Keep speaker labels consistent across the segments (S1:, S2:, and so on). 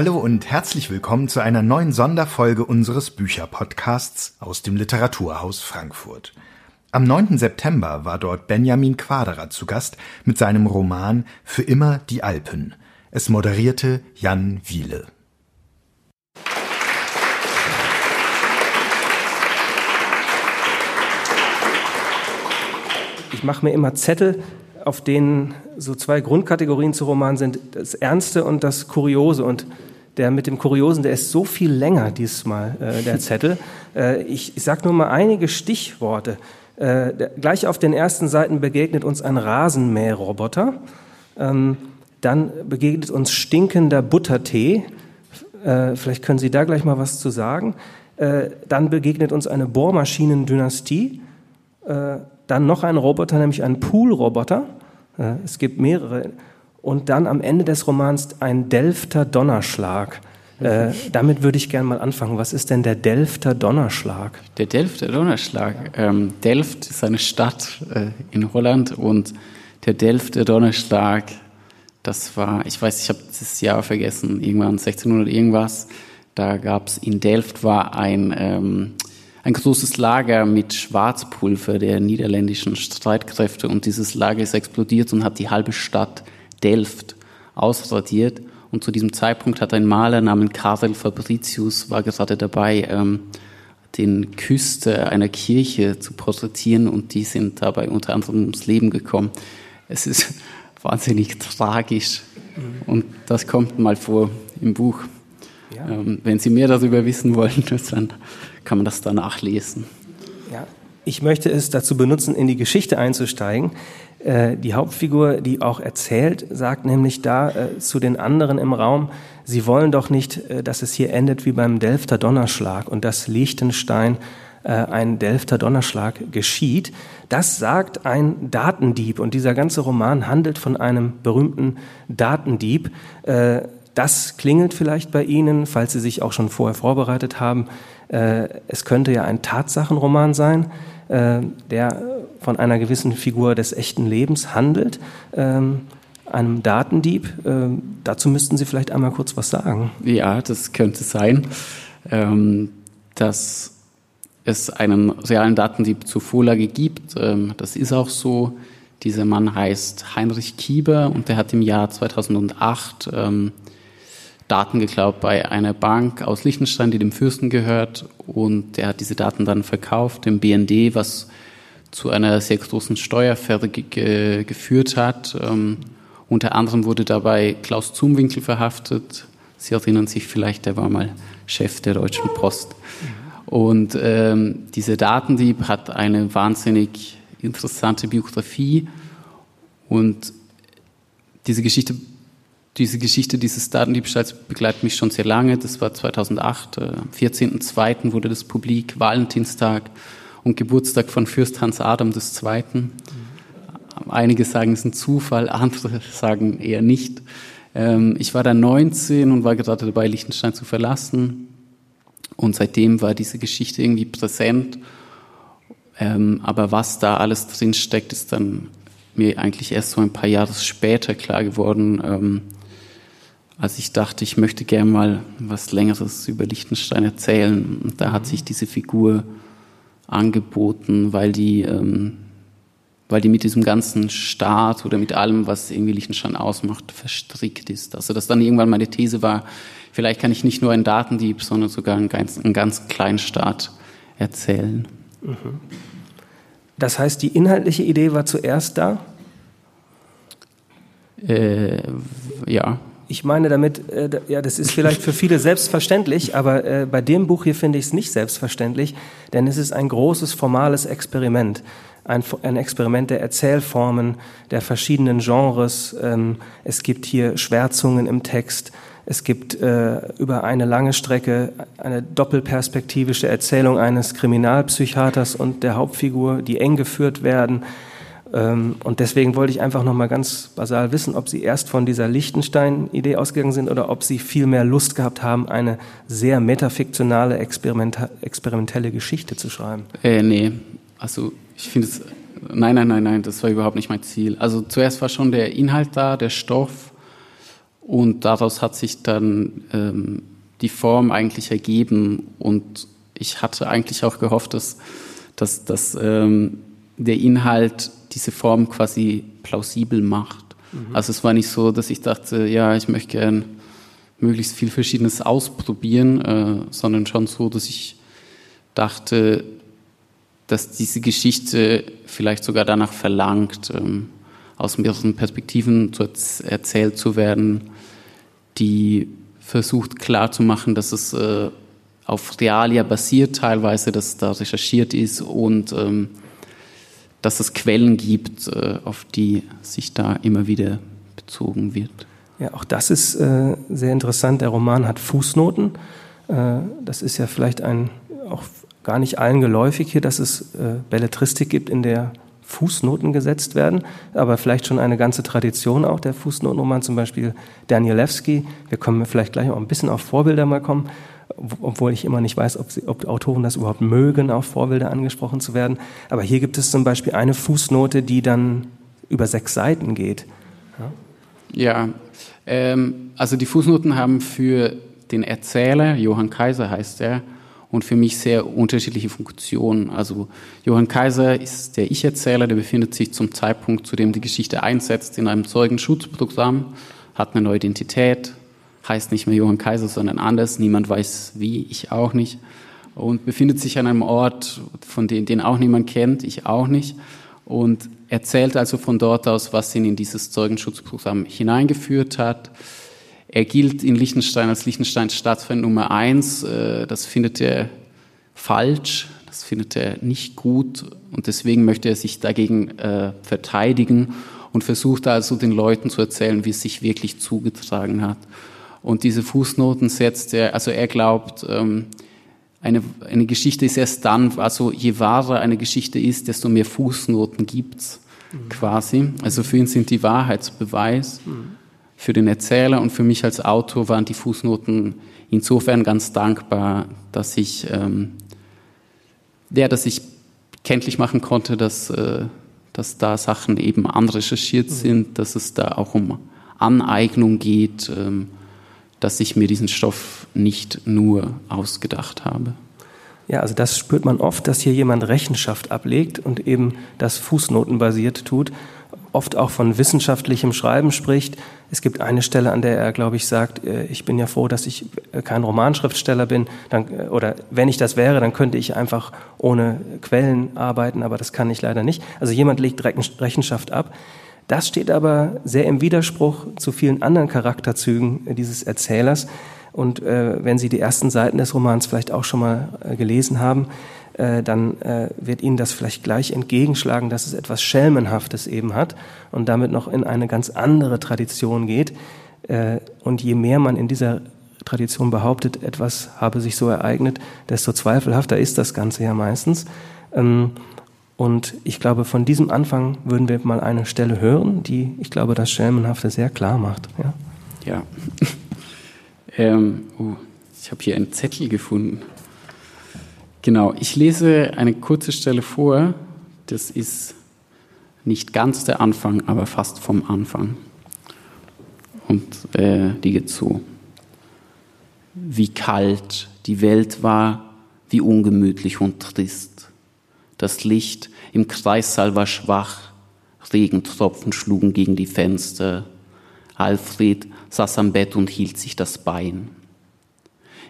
S1: Hallo und herzlich willkommen zu einer neuen Sonderfolge unseres Bücherpodcasts aus dem Literaturhaus Frankfurt. Am 9. September war dort Benjamin Quaderer zu Gast mit seinem Roman Für immer die Alpen. Es moderierte Jan Wiele.
S2: Ich mache mir immer Zettel, auf denen so zwei Grundkategorien zu Roman sind, das Ernste und das Kuriose. Und der mit dem Kuriosen, der ist so viel länger diesmal, äh, der Zettel. Äh, ich ich sage nur mal einige Stichworte. Äh, der, gleich auf den ersten Seiten begegnet uns ein Rasenmäherroboter. Ähm, dann begegnet uns stinkender Buttertee. Äh, vielleicht können Sie da gleich mal was zu sagen. Äh, dann begegnet uns eine Bohrmaschinendynastie. Äh, dann noch ein Roboter, nämlich ein Poolroboter. Äh, es gibt mehrere. Und dann am Ende des Romans ein Delfter Donnerschlag. Äh, damit würde ich gerne mal anfangen. Was ist denn der Delfter Donnerschlag?
S3: Der Delfter Donnerschlag. Ähm, Delft ist eine Stadt äh, in Holland und der Delfter Donnerschlag, das war, ich weiß, ich habe das Jahr vergessen, irgendwann 1600 irgendwas. Da gab es in Delft war ein ähm, ein großes Lager mit Schwarzpulver der niederländischen Streitkräfte und dieses Lager ist explodiert und hat die halbe Stadt Delft ausradiert. Und zu diesem Zeitpunkt hat ein Maler namens Karel Fabricius war gerade dabei, ähm, den Küster einer Kirche zu porträtieren und die sind dabei unter anderem ums Leben gekommen. Es ist wahnsinnig tragisch und das kommt mal vor im Buch. Ja. Ähm, wenn Sie mehr darüber wissen wollen, dann kann man das da nachlesen.
S2: Ja, ich möchte es dazu benutzen, in die Geschichte einzusteigen. Äh, die Hauptfigur, die auch erzählt, sagt nämlich da äh, zu den anderen im Raum, sie wollen doch nicht, äh, dass es hier endet wie beim Delfter Donnerschlag und dass Liechtenstein ein Delfter Donnerschlag geschieht. Das sagt ein Datendieb und dieser ganze Roman handelt von einem berühmten Datendieb. Das klingelt vielleicht bei Ihnen, falls Sie sich auch schon vorher vorbereitet haben. Äh, es könnte ja ein Tatsachenroman sein, äh, der von einer gewissen Figur des echten Lebens handelt, ähm, einem Datendieb. Ähm, dazu müssten Sie vielleicht einmal kurz was sagen.
S3: Ja, das könnte sein, ähm, dass es einen realen Datendieb zur Vorlage gibt. Das ist auch so. Dieser Mann heißt Heinrich Kieber und der hat im Jahr 2008 Daten geklaut bei einer Bank aus Liechtenstein, die dem Fürsten gehört. Und er hat diese Daten dann verkauft dem BND, was zu einer sehr großen Steueraffäre ge geführt hat. Ähm, unter anderem wurde dabei Klaus Zumwinkel verhaftet. Sie erinnern sich vielleicht, der war mal Chef der Deutschen Post. Und ähm, diese Datendieb hat eine wahnsinnig interessante Biografie. Und diese Geschichte diese Geschichte dieses Datendiebstahls begleitet mich schon sehr lange. Das war 2008, äh, am 14.02. wurde das publik, Valentinstag und Geburtstag von Fürst Hans Adam II. Einige sagen, es ist ein Zufall, andere sagen eher nicht. Ähm, ich war dann 19 und war gerade dabei, Liechtenstein zu verlassen. Und seitdem war diese Geschichte irgendwie präsent. Ähm, aber was da alles drin steckt, ist dann mir eigentlich erst so ein paar Jahre später klar geworden. Ähm, als ich dachte, ich möchte gerne mal was Längeres über Liechtenstein erzählen. Und da hat sich diese Figur angeboten, weil die, ähm, weil die mit diesem ganzen Staat oder mit allem, was irgendwie Liechtenstein ausmacht, verstrickt ist. Also dass dann irgendwann meine These war, vielleicht kann ich nicht nur einen Datendieb, sondern sogar einen ganz, einen ganz kleinen Staat erzählen. Mhm.
S2: Das heißt, die inhaltliche Idee war zuerst da?
S3: Äh, ja
S2: ich meine damit, äh, ja, das ist vielleicht für viele selbstverständlich, aber äh, bei dem Buch hier finde ich es nicht selbstverständlich, denn es ist ein großes formales Experiment. Ein, ein Experiment der Erzählformen, der verschiedenen Genres. Ähm, es gibt hier Schwärzungen im Text. Es gibt äh, über eine lange Strecke eine doppelperspektivische Erzählung eines Kriminalpsychiaters und der Hauptfigur, die eng geführt werden. Ähm, und deswegen wollte ich einfach noch mal ganz basal wissen, ob Sie erst von dieser Lichtenstein-Idee ausgegangen sind oder ob Sie viel mehr Lust gehabt haben, eine sehr metafiktionale, experimentelle Geschichte zu schreiben.
S3: Äh, nee, also ich finde es, nein, nein, nein, nein, das war überhaupt nicht mein Ziel. Also zuerst war schon der Inhalt da, der Stoff Und daraus hat sich dann ähm, die Form eigentlich ergeben. Und ich hatte eigentlich auch gehofft, dass, dass, dass ähm, der Inhalt diese Form quasi plausibel macht. Mhm. Also es war nicht so, dass ich dachte, ja, ich möchte gern möglichst viel Verschiedenes ausprobieren, äh, sondern schon so, dass ich dachte, dass diese Geschichte vielleicht sogar danach verlangt, ähm, aus mehreren Perspektiven zu erzählt zu werden, die versucht klarzumachen, dass es äh, auf Realia basiert teilweise, dass da recherchiert ist und ähm, dass es Quellen gibt, äh, auf die sich da immer wieder bezogen wird.
S2: Ja, auch das ist äh, sehr interessant. Der Roman hat Fußnoten. Äh, das ist ja vielleicht ein auch gar nicht allen geläufig hier, dass es äh, Belletristik gibt, in der Fußnoten gesetzt werden, aber vielleicht schon eine ganze Tradition auch der Fußnotenroman, zum Beispiel Danielewski. Wir können vielleicht gleich auch ein bisschen auf Vorbilder mal kommen, obwohl ich immer nicht weiß, ob, sie, ob Autoren das überhaupt mögen, auf Vorbilder angesprochen zu werden. Aber hier gibt es zum Beispiel eine Fußnote, die dann über sechs Seiten geht.
S3: Ja, ja ähm, also die Fußnoten haben für den Erzähler, Johann Kaiser heißt er, und für mich sehr unterschiedliche Funktionen. Also Johann Kaiser ist der Ich-Erzähler, der befindet sich zum Zeitpunkt, zu dem die Geschichte einsetzt, in einem Zeugenschutzprogramm, hat eine neue Identität, heißt nicht mehr Johann Kaiser, sondern anders, niemand weiß wie, ich auch nicht, und befindet sich an einem Ort, von dem den auch niemand kennt, ich auch nicht, und erzählt also von dort aus, was ihn in dieses Zeugenschutzprogramm hineingeführt hat, er gilt in Liechtenstein als Liechtensteins Staatsfeind Nummer eins. Äh, das findet er falsch, das findet er nicht gut. Und deswegen möchte er sich dagegen äh, verteidigen und versucht also den Leuten zu erzählen, wie es sich wirklich zugetragen hat. Und diese Fußnoten setzt er, also er glaubt, ähm, eine, eine Geschichte ist erst dann, also je wahrer eine Geschichte ist, desto mehr Fußnoten gibt's mhm. quasi. Also für ihn sind die Wahrheitsbeweis. Mhm für den Erzähler und für mich als Autor waren die Fußnoten insofern ganz dankbar, dass ich, ähm, ja, dass ich kenntlich machen konnte, dass, äh, dass da Sachen eben anrecherchiert mhm. sind, dass es da auch um Aneignung geht, ähm, dass ich mir diesen Stoff nicht nur ausgedacht habe.
S2: Ja, also das spürt man oft, dass hier jemand Rechenschaft ablegt und eben das fußnotenbasiert tut oft auch von wissenschaftlichem Schreiben spricht. Es gibt eine Stelle, an der er, glaube ich, sagt, äh, ich bin ja froh, dass ich äh, kein Romanschriftsteller bin. Dann, äh, oder wenn ich das wäre, dann könnte ich einfach ohne Quellen arbeiten, aber das kann ich leider nicht. Also jemand legt Rechenschaft ab. Das steht aber sehr im Widerspruch zu vielen anderen Charakterzügen dieses Erzählers. Und äh, wenn Sie die ersten Seiten des Romans vielleicht auch schon mal äh, gelesen haben, äh, dann äh, wird Ihnen das vielleicht gleich entgegenschlagen, dass es etwas Schelmenhaftes eben hat und damit noch in eine ganz andere Tradition geht. Äh, und je mehr man in dieser Tradition behauptet, etwas habe sich so ereignet, desto zweifelhafter ist das Ganze ja meistens. Ähm, und ich glaube, von diesem Anfang würden wir mal eine Stelle hören, die, ich glaube, das Schelmenhafte sehr klar macht. Ja.
S3: ja. ähm, oh, ich habe hier einen Zettel gefunden. Genau, ich lese eine kurze Stelle vor. Das ist nicht ganz der Anfang, aber fast vom Anfang. Und äh, die geht so. Wie kalt die Welt war, wie ungemütlich und trist. Das Licht im Kreissaal war schwach, Regentropfen schlugen gegen die Fenster. Alfred saß am Bett und hielt sich das Bein.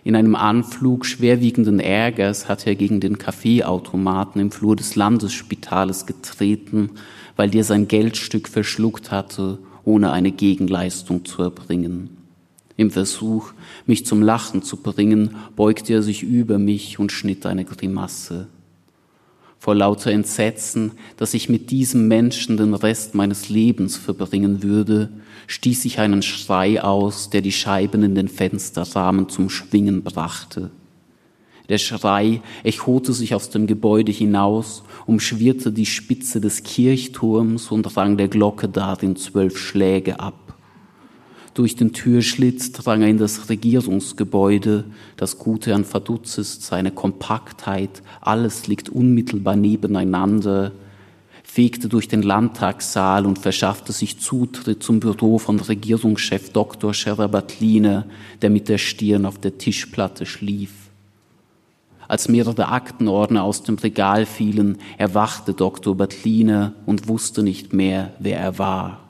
S3: In einem Anflug schwerwiegenden Ärgers hatte er gegen den Kaffeeautomaten im Flur des Landesspitales getreten, weil der sein Geldstück verschluckt hatte, ohne eine Gegenleistung zu erbringen. Im Versuch, mich zum Lachen zu bringen, beugte er sich über mich und schnitt eine Grimasse. Vor lauter Entsetzen, dass ich mit diesem Menschen den Rest meines Lebens verbringen würde, stieß ich einen Schrei aus, der die Scheiben in den Fensterrahmen zum Schwingen brachte. Der Schrei echote sich aus dem Gebäude hinaus, umschwirrte die Spitze des Kirchturms und rang der Glocke darin zwölf Schläge ab. Durch den Türschlitz drang er in das Regierungsgebäude. Das Gute an Vaduz ist seine Kompaktheit. Alles liegt unmittelbar nebeneinander. fegte durch den Landtagssaal und verschaffte sich Zutritt zum Büro von Regierungschef Dr. Scherabatline, der mit der Stirn auf der Tischplatte schlief. Als mehrere Aktenordner aus dem Regal fielen, erwachte Dr. Batline und wusste nicht mehr, wer er war.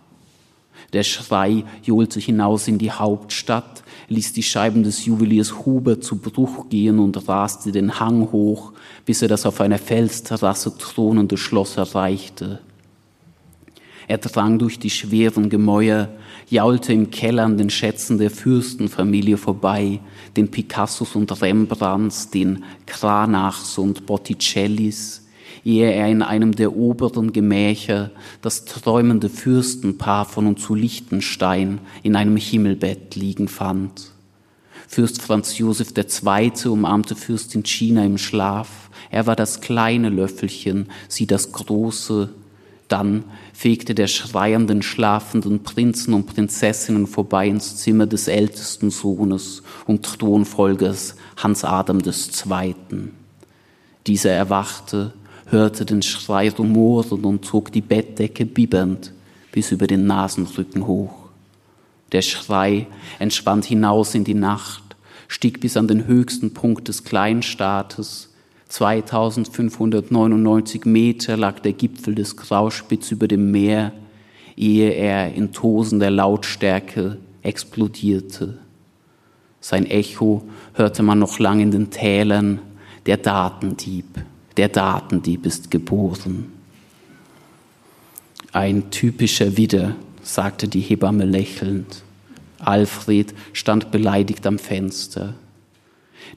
S3: Der Schrei johlte hinaus in die Hauptstadt, ließ die Scheiben des Juweliers Huber zu Bruch gehen und raste den Hang hoch, bis er das auf einer Felsterrasse thronende Schloss erreichte. Er drang durch die schweren Gemäuer, jaulte im Keller an den Schätzen der Fürstenfamilie vorbei, den Picassos und Rembrandts, den Cranachs und Botticellis, ehe er in einem der oberen Gemächer das träumende Fürstenpaar von und zu Liechtenstein in einem Himmelbett liegen fand. Fürst Franz Josef II. umarmte Fürstin China im Schlaf. Er war das kleine Löffelchen, sie das große. Dann fegte der schreienden, schlafenden Prinzen und Prinzessinnen vorbei ins Zimmer des ältesten Sohnes und Thronfolgers Hans Adam II. Dieser erwachte, hörte den Schrei rumoren und zog die Bettdecke bibbernd bis über den Nasenrücken hoch. Der Schrei entschwand hinaus in die Nacht, stieg bis an den höchsten Punkt des Kleinstaates. 2599 Meter lag der Gipfel des Grauspitz über dem Meer, ehe er in tosender Lautstärke explodierte. Sein Echo hörte man noch lang in den Tälern, der Datendieb der Datendieb ist geboren. Ein typischer Widder, sagte die Hebamme lächelnd. Alfred stand beleidigt am Fenster.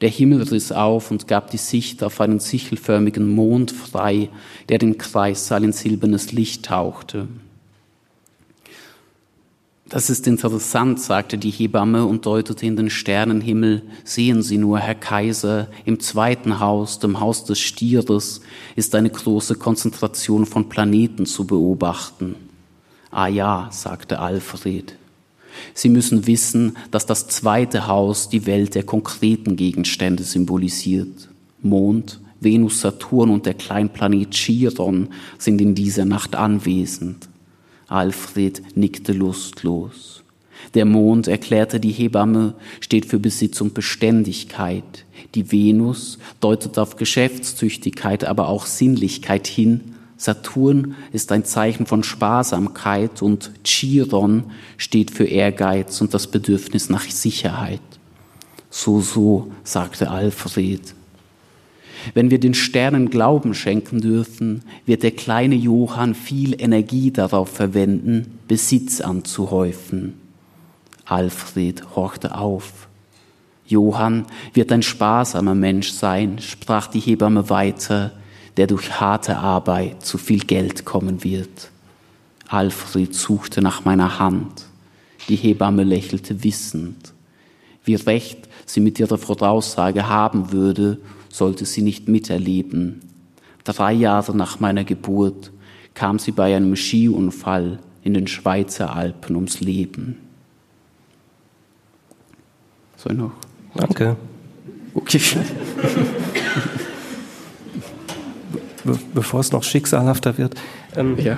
S3: Der Himmel riss auf und gab die Sicht auf einen sichelförmigen Mond frei, der den Kreissaal in silbernes Licht tauchte. Das ist interessant, sagte die Hebamme und deutete in den Sternenhimmel. Sehen Sie nur, Herr Kaiser, im zweiten Haus, dem Haus des Stieres, ist eine große Konzentration von Planeten zu beobachten. Ah ja, sagte Alfred. Sie müssen wissen, dass das zweite Haus die Welt der konkreten Gegenstände symbolisiert. Mond, Venus, Saturn und der Kleinplanet Chiron sind in dieser Nacht anwesend. Alfred nickte lustlos. Der Mond, erklärte die Hebamme, steht für Besitz und Beständigkeit. Die Venus deutet auf Geschäftstüchtigkeit, aber auch Sinnlichkeit hin. Saturn ist ein Zeichen von Sparsamkeit und Chiron steht für Ehrgeiz und das Bedürfnis nach Sicherheit. So, so, sagte Alfred. Wenn wir den Sternen Glauben schenken dürfen, wird der kleine Johann viel Energie darauf verwenden, Besitz anzuhäufen. Alfred horchte auf. Johann wird ein sparsamer Mensch sein, sprach die Hebamme weiter, der durch harte Arbeit zu viel Geld kommen wird. Alfred suchte nach meiner Hand. Die Hebamme lächelte wissend. Wie recht sie mit ihrer Voraussage haben würde, sollte sie nicht miterleben. Drei Jahre nach meiner Geburt kam sie bei einem Skiunfall in den Schweizer Alpen ums Leben.
S2: Soll noch? Danke. Okay. Be bevor es noch schicksalhafter wird. Ähm, ja.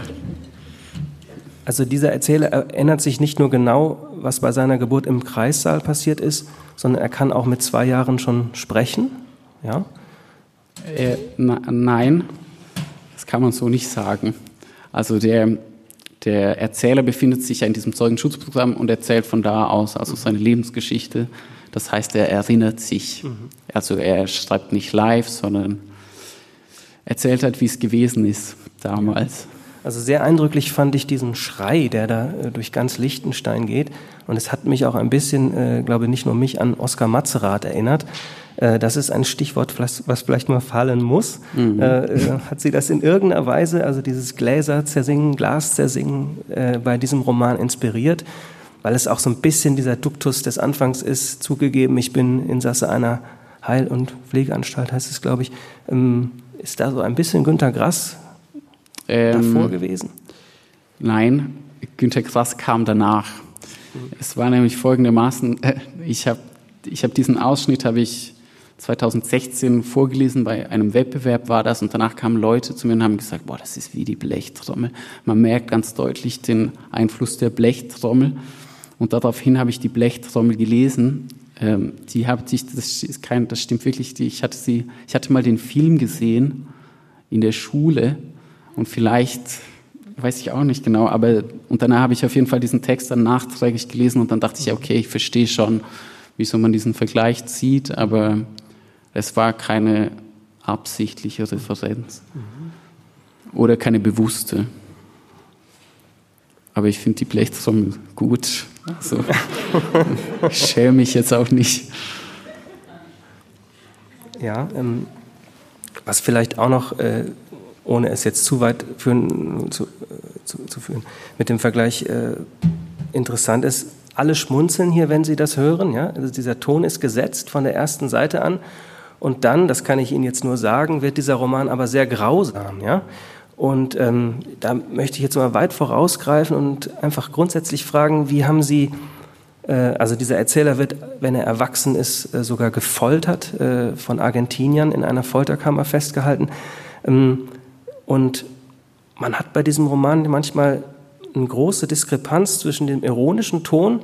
S2: Also dieser Erzähler erinnert sich nicht nur genau, was bei seiner Geburt im Kreissaal passiert ist, sondern er kann auch mit zwei Jahren schon sprechen. Ja?
S3: Äh, na, nein, das kann man so nicht sagen. Also der, der Erzähler befindet sich ja in diesem Zeugenschutzprogramm und erzählt von da aus also seine Lebensgeschichte. Das heißt, er erinnert sich. Mhm. Also er schreibt nicht live, sondern erzählt halt, wie es gewesen ist damals.
S2: Also sehr eindrücklich fand ich diesen Schrei, der da äh, durch ganz Liechtenstein geht. Und es hat mich auch ein bisschen, äh, glaube nicht nur mich, an Oskar Matzerath erinnert. Äh, das ist ein Stichwort, was vielleicht mal fallen muss. Mhm. Äh, äh, hat sie das in irgendeiner Weise, also dieses Gläser zersingen, Glas zersingen, äh, bei diesem Roman inspiriert? Weil es auch so ein bisschen dieser Duktus des Anfangs ist, zugegeben, ich bin Insasse einer Heil- und Pflegeanstalt, heißt es, glaube ich. Ähm, ist da so ein bisschen Günter Grass ähm, davor gewesen?
S3: Nein, Günter Grass kam danach. Es war nämlich folgendermaßen, ich habe ich hab diesen Ausschnitt habe ich 2016 vorgelesen, bei einem Wettbewerb war das und danach kamen Leute zu mir und haben gesagt, boah, das ist wie die Blechtrommel. Man merkt ganz deutlich den Einfluss der Blechtrommel und daraufhin habe ich die Blechtrommel gelesen. Ähm, die hat sich, das, ist kein, das stimmt wirklich, die, ich hatte sie, ich hatte mal den Film gesehen in der Schule und vielleicht weiß ich auch nicht genau, aber und danach habe ich auf jeden Fall diesen Text dann nachträglich gelesen und dann dachte ich, okay, ich verstehe schon, wieso man diesen Vergleich zieht, aber es war keine absichtliche Referenz mhm. oder keine bewusste. Aber ich finde die Blechtrommel gut. Also, ich schäme mich jetzt auch nicht.
S2: Ja, ähm, was vielleicht auch noch, äh, ohne es jetzt zu weit führen, zu, zu, zu führen, mit dem Vergleich äh, interessant ist, alle schmunzeln hier, wenn sie das hören. Ja? Also dieser Ton ist gesetzt von der ersten Seite an. Und dann, das kann ich Ihnen jetzt nur sagen, wird dieser Roman aber sehr grausam. Ja? Und ähm, da möchte ich jetzt mal weit vorausgreifen und einfach grundsätzlich fragen, wie haben Sie, äh, also dieser Erzähler wird, wenn er erwachsen ist, äh, sogar gefoltert, äh, von Argentiniern in einer Folterkammer festgehalten. Ähm, und man hat bei diesem Roman manchmal eine große Diskrepanz zwischen dem ironischen Ton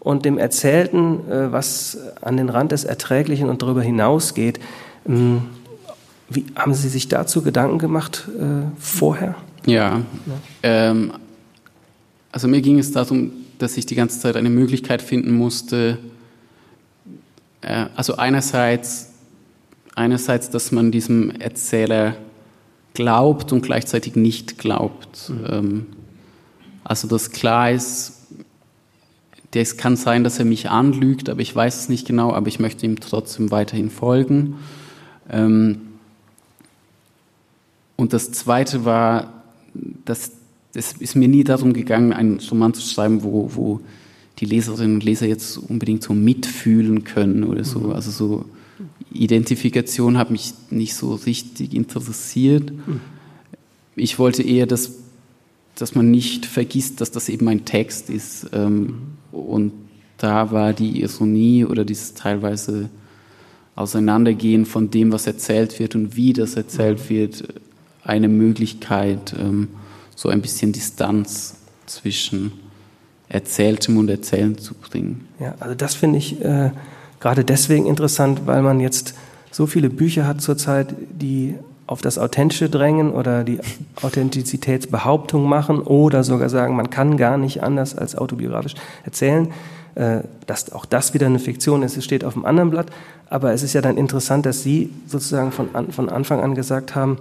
S2: und dem Erzählten, äh, was an den Rand des Erträglichen und darüber hinausgeht. Ähm, wie, haben Sie sich dazu Gedanken gemacht äh, vorher?
S3: Ja. ja. Ähm, also mir ging es darum, dass ich die ganze Zeit eine Möglichkeit finden musste, äh, also einerseits, einerseits, dass man diesem Erzähler glaubt und gleichzeitig nicht glaubt. Mhm. Ähm, also dass klar ist, es kann sein, dass er mich anlügt, aber ich weiß es nicht genau, aber ich möchte ihm trotzdem weiterhin folgen. Ähm, und das Zweite war, dass es ist mir nie darum gegangen, einen Roman zu schreiben, wo, wo die Leserinnen und Leser jetzt unbedingt so mitfühlen können oder so. Mhm. Also so Identifikation hat mich nicht so richtig interessiert. Ich wollte eher, dass, dass man nicht vergisst, dass das eben ein Text ist. Ähm. Und da war die Ironie oder dieses teilweise Auseinandergehen von dem, was erzählt wird und wie das erzählt wird, eine Möglichkeit, ähm, so ein bisschen Distanz zwischen Erzähltem und Erzählen zu bringen.
S2: Ja, also das finde ich äh, gerade deswegen interessant, weil man jetzt so viele Bücher hat zurzeit, die auf das Authentische drängen oder die Authentizitätsbehauptung machen oder sogar sagen, man kann gar nicht anders als autobiografisch erzählen. Äh, dass auch das wieder eine Fiktion ist, es steht auf dem anderen Blatt. Aber es ist ja dann interessant, dass Sie sozusagen von, von Anfang an gesagt haben,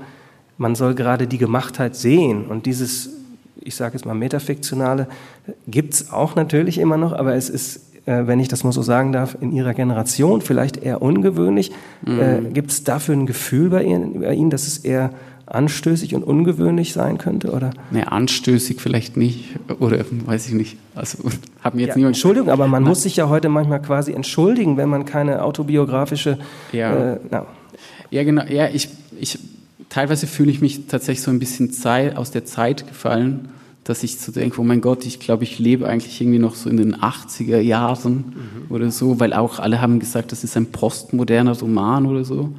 S2: man soll gerade die Gemachtheit sehen. Und dieses, ich sage jetzt mal Metafiktionale, gibt es auch natürlich immer noch, aber es ist, wenn ich das mal so sagen darf, in Ihrer Generation vielleicht eher ungewöhnlich. Mhm. Äh, gibt es dafür ein Gefühl bei Ihnen, bei Ihnen, dass es eher anstößig und ungewöhnlich sein könnte, oder?
S3: Nee, anstößig vielleicht nicht, oder weiß ich nicht. Also
S2: mir jetzt ja, niemand. Entschuldigung, aber man muss sich ja heute manchmal quasi entschuldigen, wenn man keine autobiografische.
S3: Ja. Äh, ja, genau. Ja, ich, ich teilweise fühle ich mich tatsächlich so ein bisschen Zeit, aus der Zeit gefallen, dass ich so denke, oh mein Gott, ich glaube, ich lebe eigentlich irgendwie noch so in den 80er Jahren mhm. oder so, weil auch alle haben gesagt, das ist ein postmoderner Roman oder so. Mhm.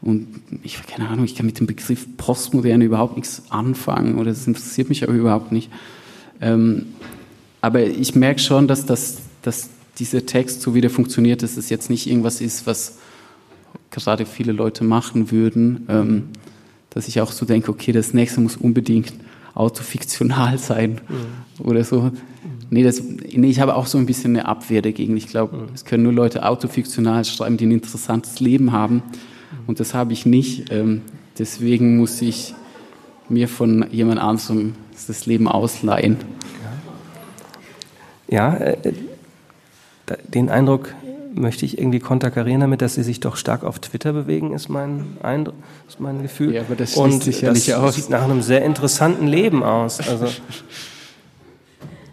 S3: Und ich, keine Ahnung, ich kann mit dem Begriff Postmoderne überhaupt nichts anfangen oder es interessiert mich aber überhaupt nicht. Ähm, aber ich merke schon, dass, das, dass dieser Text so wie der funktioniert, dass es jetzt nicht irgendwas ist, was gerade viele Leute machen würden. Ähm, dass ich auch so denke, okay, das nächste muss unbedingt autofiktional sein mhm. oder so. Nee, das, nee, ich habe auch so ein bisschen eine Abwehr dagegen. Ich glaube, mhm. es können nur Leute autofiktional schreiben, die ein interessantes Leben haben. Mhm. Und das habe ich nicht. Ähm, deswegen muss ich mir von jemand anderem das Leben ausleihen.
S2: Ja, ja äh, den Eindruck möchte ich irgendwie konterkarieren damit, dass sie sich doch stark auf Twitter bewegen, ist mein Eindruck, ist mein Gefühl.
S3: Ja, aber das Und sich ja
S2: das
S3: aus.
S2: sieht nach einem sehr interessanten Leben aus. Also,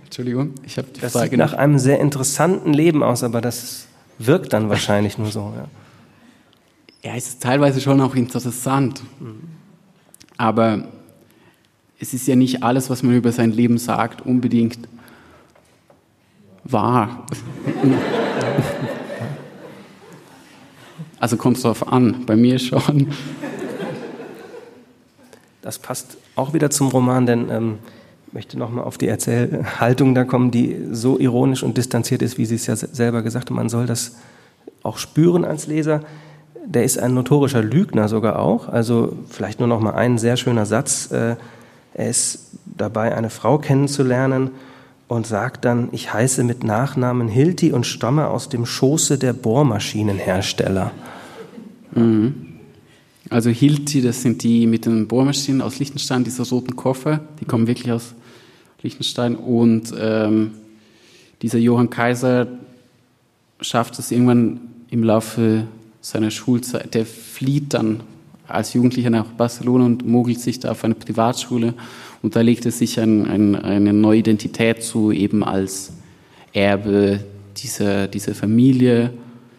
S3: Entschuldigung, ich habe
S2: die das Frage. Das sieht nach einem sehr interessanten Leben aus, aber das wirkt dann wahrscheinlich nur so.
S3: Ja, ja es ist teilweise schon auch interessant. Aber es ist ja nicht alles, was man über sein Leben sagt, unbedingt wahr. Also kommt es darauf an, bei mir schon.
S2: Das passt auch wieder zum Roman, denn ähm, ich möchte nochmal auf die Erzählhaltung da kommen, die so ironisch und distanziert ist, wie Sie es ja selber gesagt haben. Man soll das auch spüren als Leser. Der ist ein notorischer Lügner sogar auch. Also vielleicht nur noch mal ein sehr schöner Satz. Äh, er ist dabei, eine Frau kennenzulernen und sagt dann, ich heiße mit Nachnamen Hilti und stamme aus dem Schoße der Bohrmaschinenhersteller.
S3: Mhm. Also Hilti, das sind die mit den Bohrmaschinen aus Liechtenstein, diese roten Koffer, die kommen wirklich aus Liechtenstein. Und ähm, dieser Johann Kaiser schafft es irgendwann im Laufe seiner Schulzeit, der flieht dann als Jugendlicher nach Barcelona und mogelt sich da auf eine Privatschule und da legt er sich ein, ein, eine neue Identität zu, eben als Erbe dieser, dieser Familie.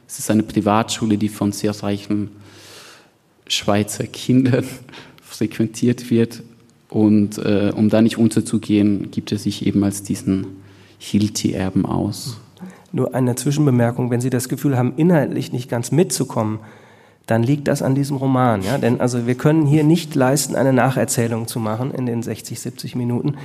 S3: Es ist eine Privatschule, die von sehr reichen Schweizer Kindern frequentiert wird. Und äh, um da nicht unterzugehen, gibt er sich eben als diesen Hilti-Erben aus.
S2: Nur eine Zwischenbemerkung, wenn Sie das Gefühl haben, inhaltlich nicht ganz mitzukommen, dann liegt das an diesem Roman. Ja? Denn also wir können hier nicht leisten, eine Nacherzählung zu machen in den 60, 70 Minuten,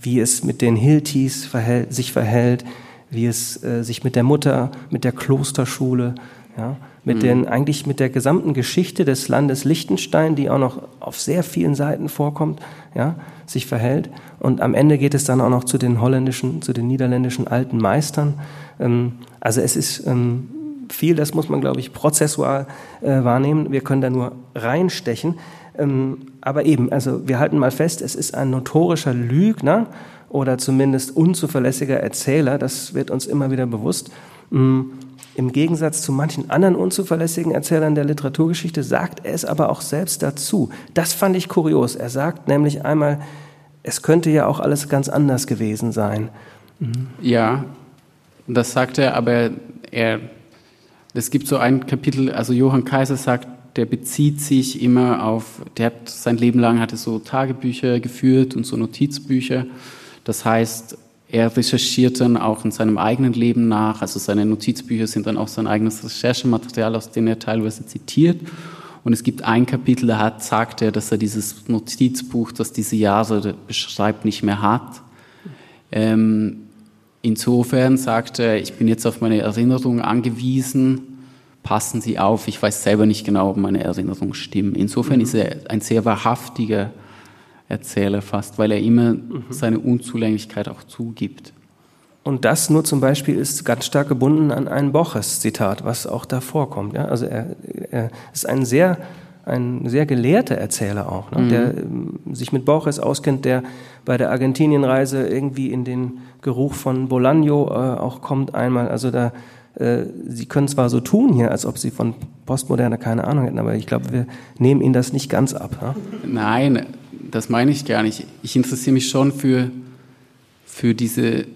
S2: wie es mit den Hiltis verhält, sich verhält, wie es äh, sich mit der Mutter, mit der Klosterschule, ja, mit mhm. den, eigentlich mit der gesamten Geschichte des Landes Liechtenstein, die auch noch auf sehr vielen Seiten vorkommt, ja, sich verhält. Und am Ende geht es dann auch noch zu den holländischen, zu den niederländischen alten Meistern. Ähm, also es ist ähm, viel, das muss man, glaube ich, prozessual äh, wahrnehmen. Wir können da nur reinstechen. Ähm, aber eben, also wir halten mal fest, es ist ein notorischer Lügner oder zumindest unzuverlässiger Erzähler. Das wird uns immer wieder bewusst. Ähm, Im Gegensatz zu manchen anderen unzuverlässigen Erzählern der Literaturgeschichte sagt er es aber auch selbst dazu. Das fand ich kurios. Er sagt nämlich einmal, es könnte ja auch alles ganz anders gewesen sein.
S3: Mhm. Ja, das sagt er, aber er es gibt so ein Kapitel, also Johann Kaiser sagt, der bezieht sich immer auf, der hat sein Leben lang hatte so Tagebücher geführt und so Notizbücher. Das heißt, er recherchiert dann auch in seinem eigenen Leben nach. Also seine Notizbücher sind dann auch sein eigenes Recherchematerial, aus dem er teilweise zitiert. Und es gibt ein Kapitel, da hat, sagt er, dass er dieses Notizbuch, das diese Jahre beschreibt, nicht mehr hat. Ähm, Insofern sagt er, ich bin jetzt auf meine Erinnerungen angewiesen, passen Sie auf, ich weiß selber nicht genau, ob meine Erinnerungen stimmen. Insofern mhm. ist er ein sehr wahrhaftiger Erzähler fast, weil er immer mhm. seine Unzulänglichkeit auch zugibt.
S2: Und das nur zum Beispiel ist ganz stark gebunden an ein Borges-Zitat, was auch da vorkommt. Ja? Also er, er ist ein sehr ein sehr gelehrter Erzähler auch, ne? mhm. der ähm, sich mit Borges auskennt, der bei der Argentinienreise irgendwie in den Geruch von Bolaño äh, auch kommt einmal. Also da, äh, Sie können zwar so tun hier, als ob Sie von Postmoderne keine Ahnung hätten, aber ich glaube, wir nehmen Ihnen das nicht ganz ab. Ja?
S3: Nein, das meine ich gar nicht. Ich interessiere mich schon für, für diese,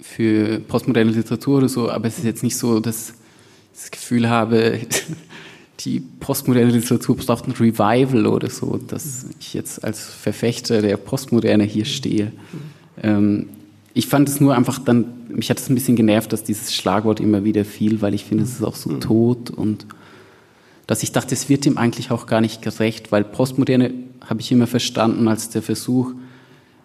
S3: für postmoderne Literatur oder so, aber es ist jetzt nicht so, dass ich das Gefühl habe, die postmoderne Literatur braucht ein Revival oder so, dass ich jetzt als Verfechter der Postmoderne hier stehe. Ähm, ich fand es nur einfach dann, mich hat es ein bisschen genervt, dass dieses Schlagwort immer wieder fiel, weil ich finde, es ist auch so tot und dass ich dachte, es wird ihm eigentlich auch gar nicht gerecht, weil Postmoderne habe ich immer verstanden als der Versuch,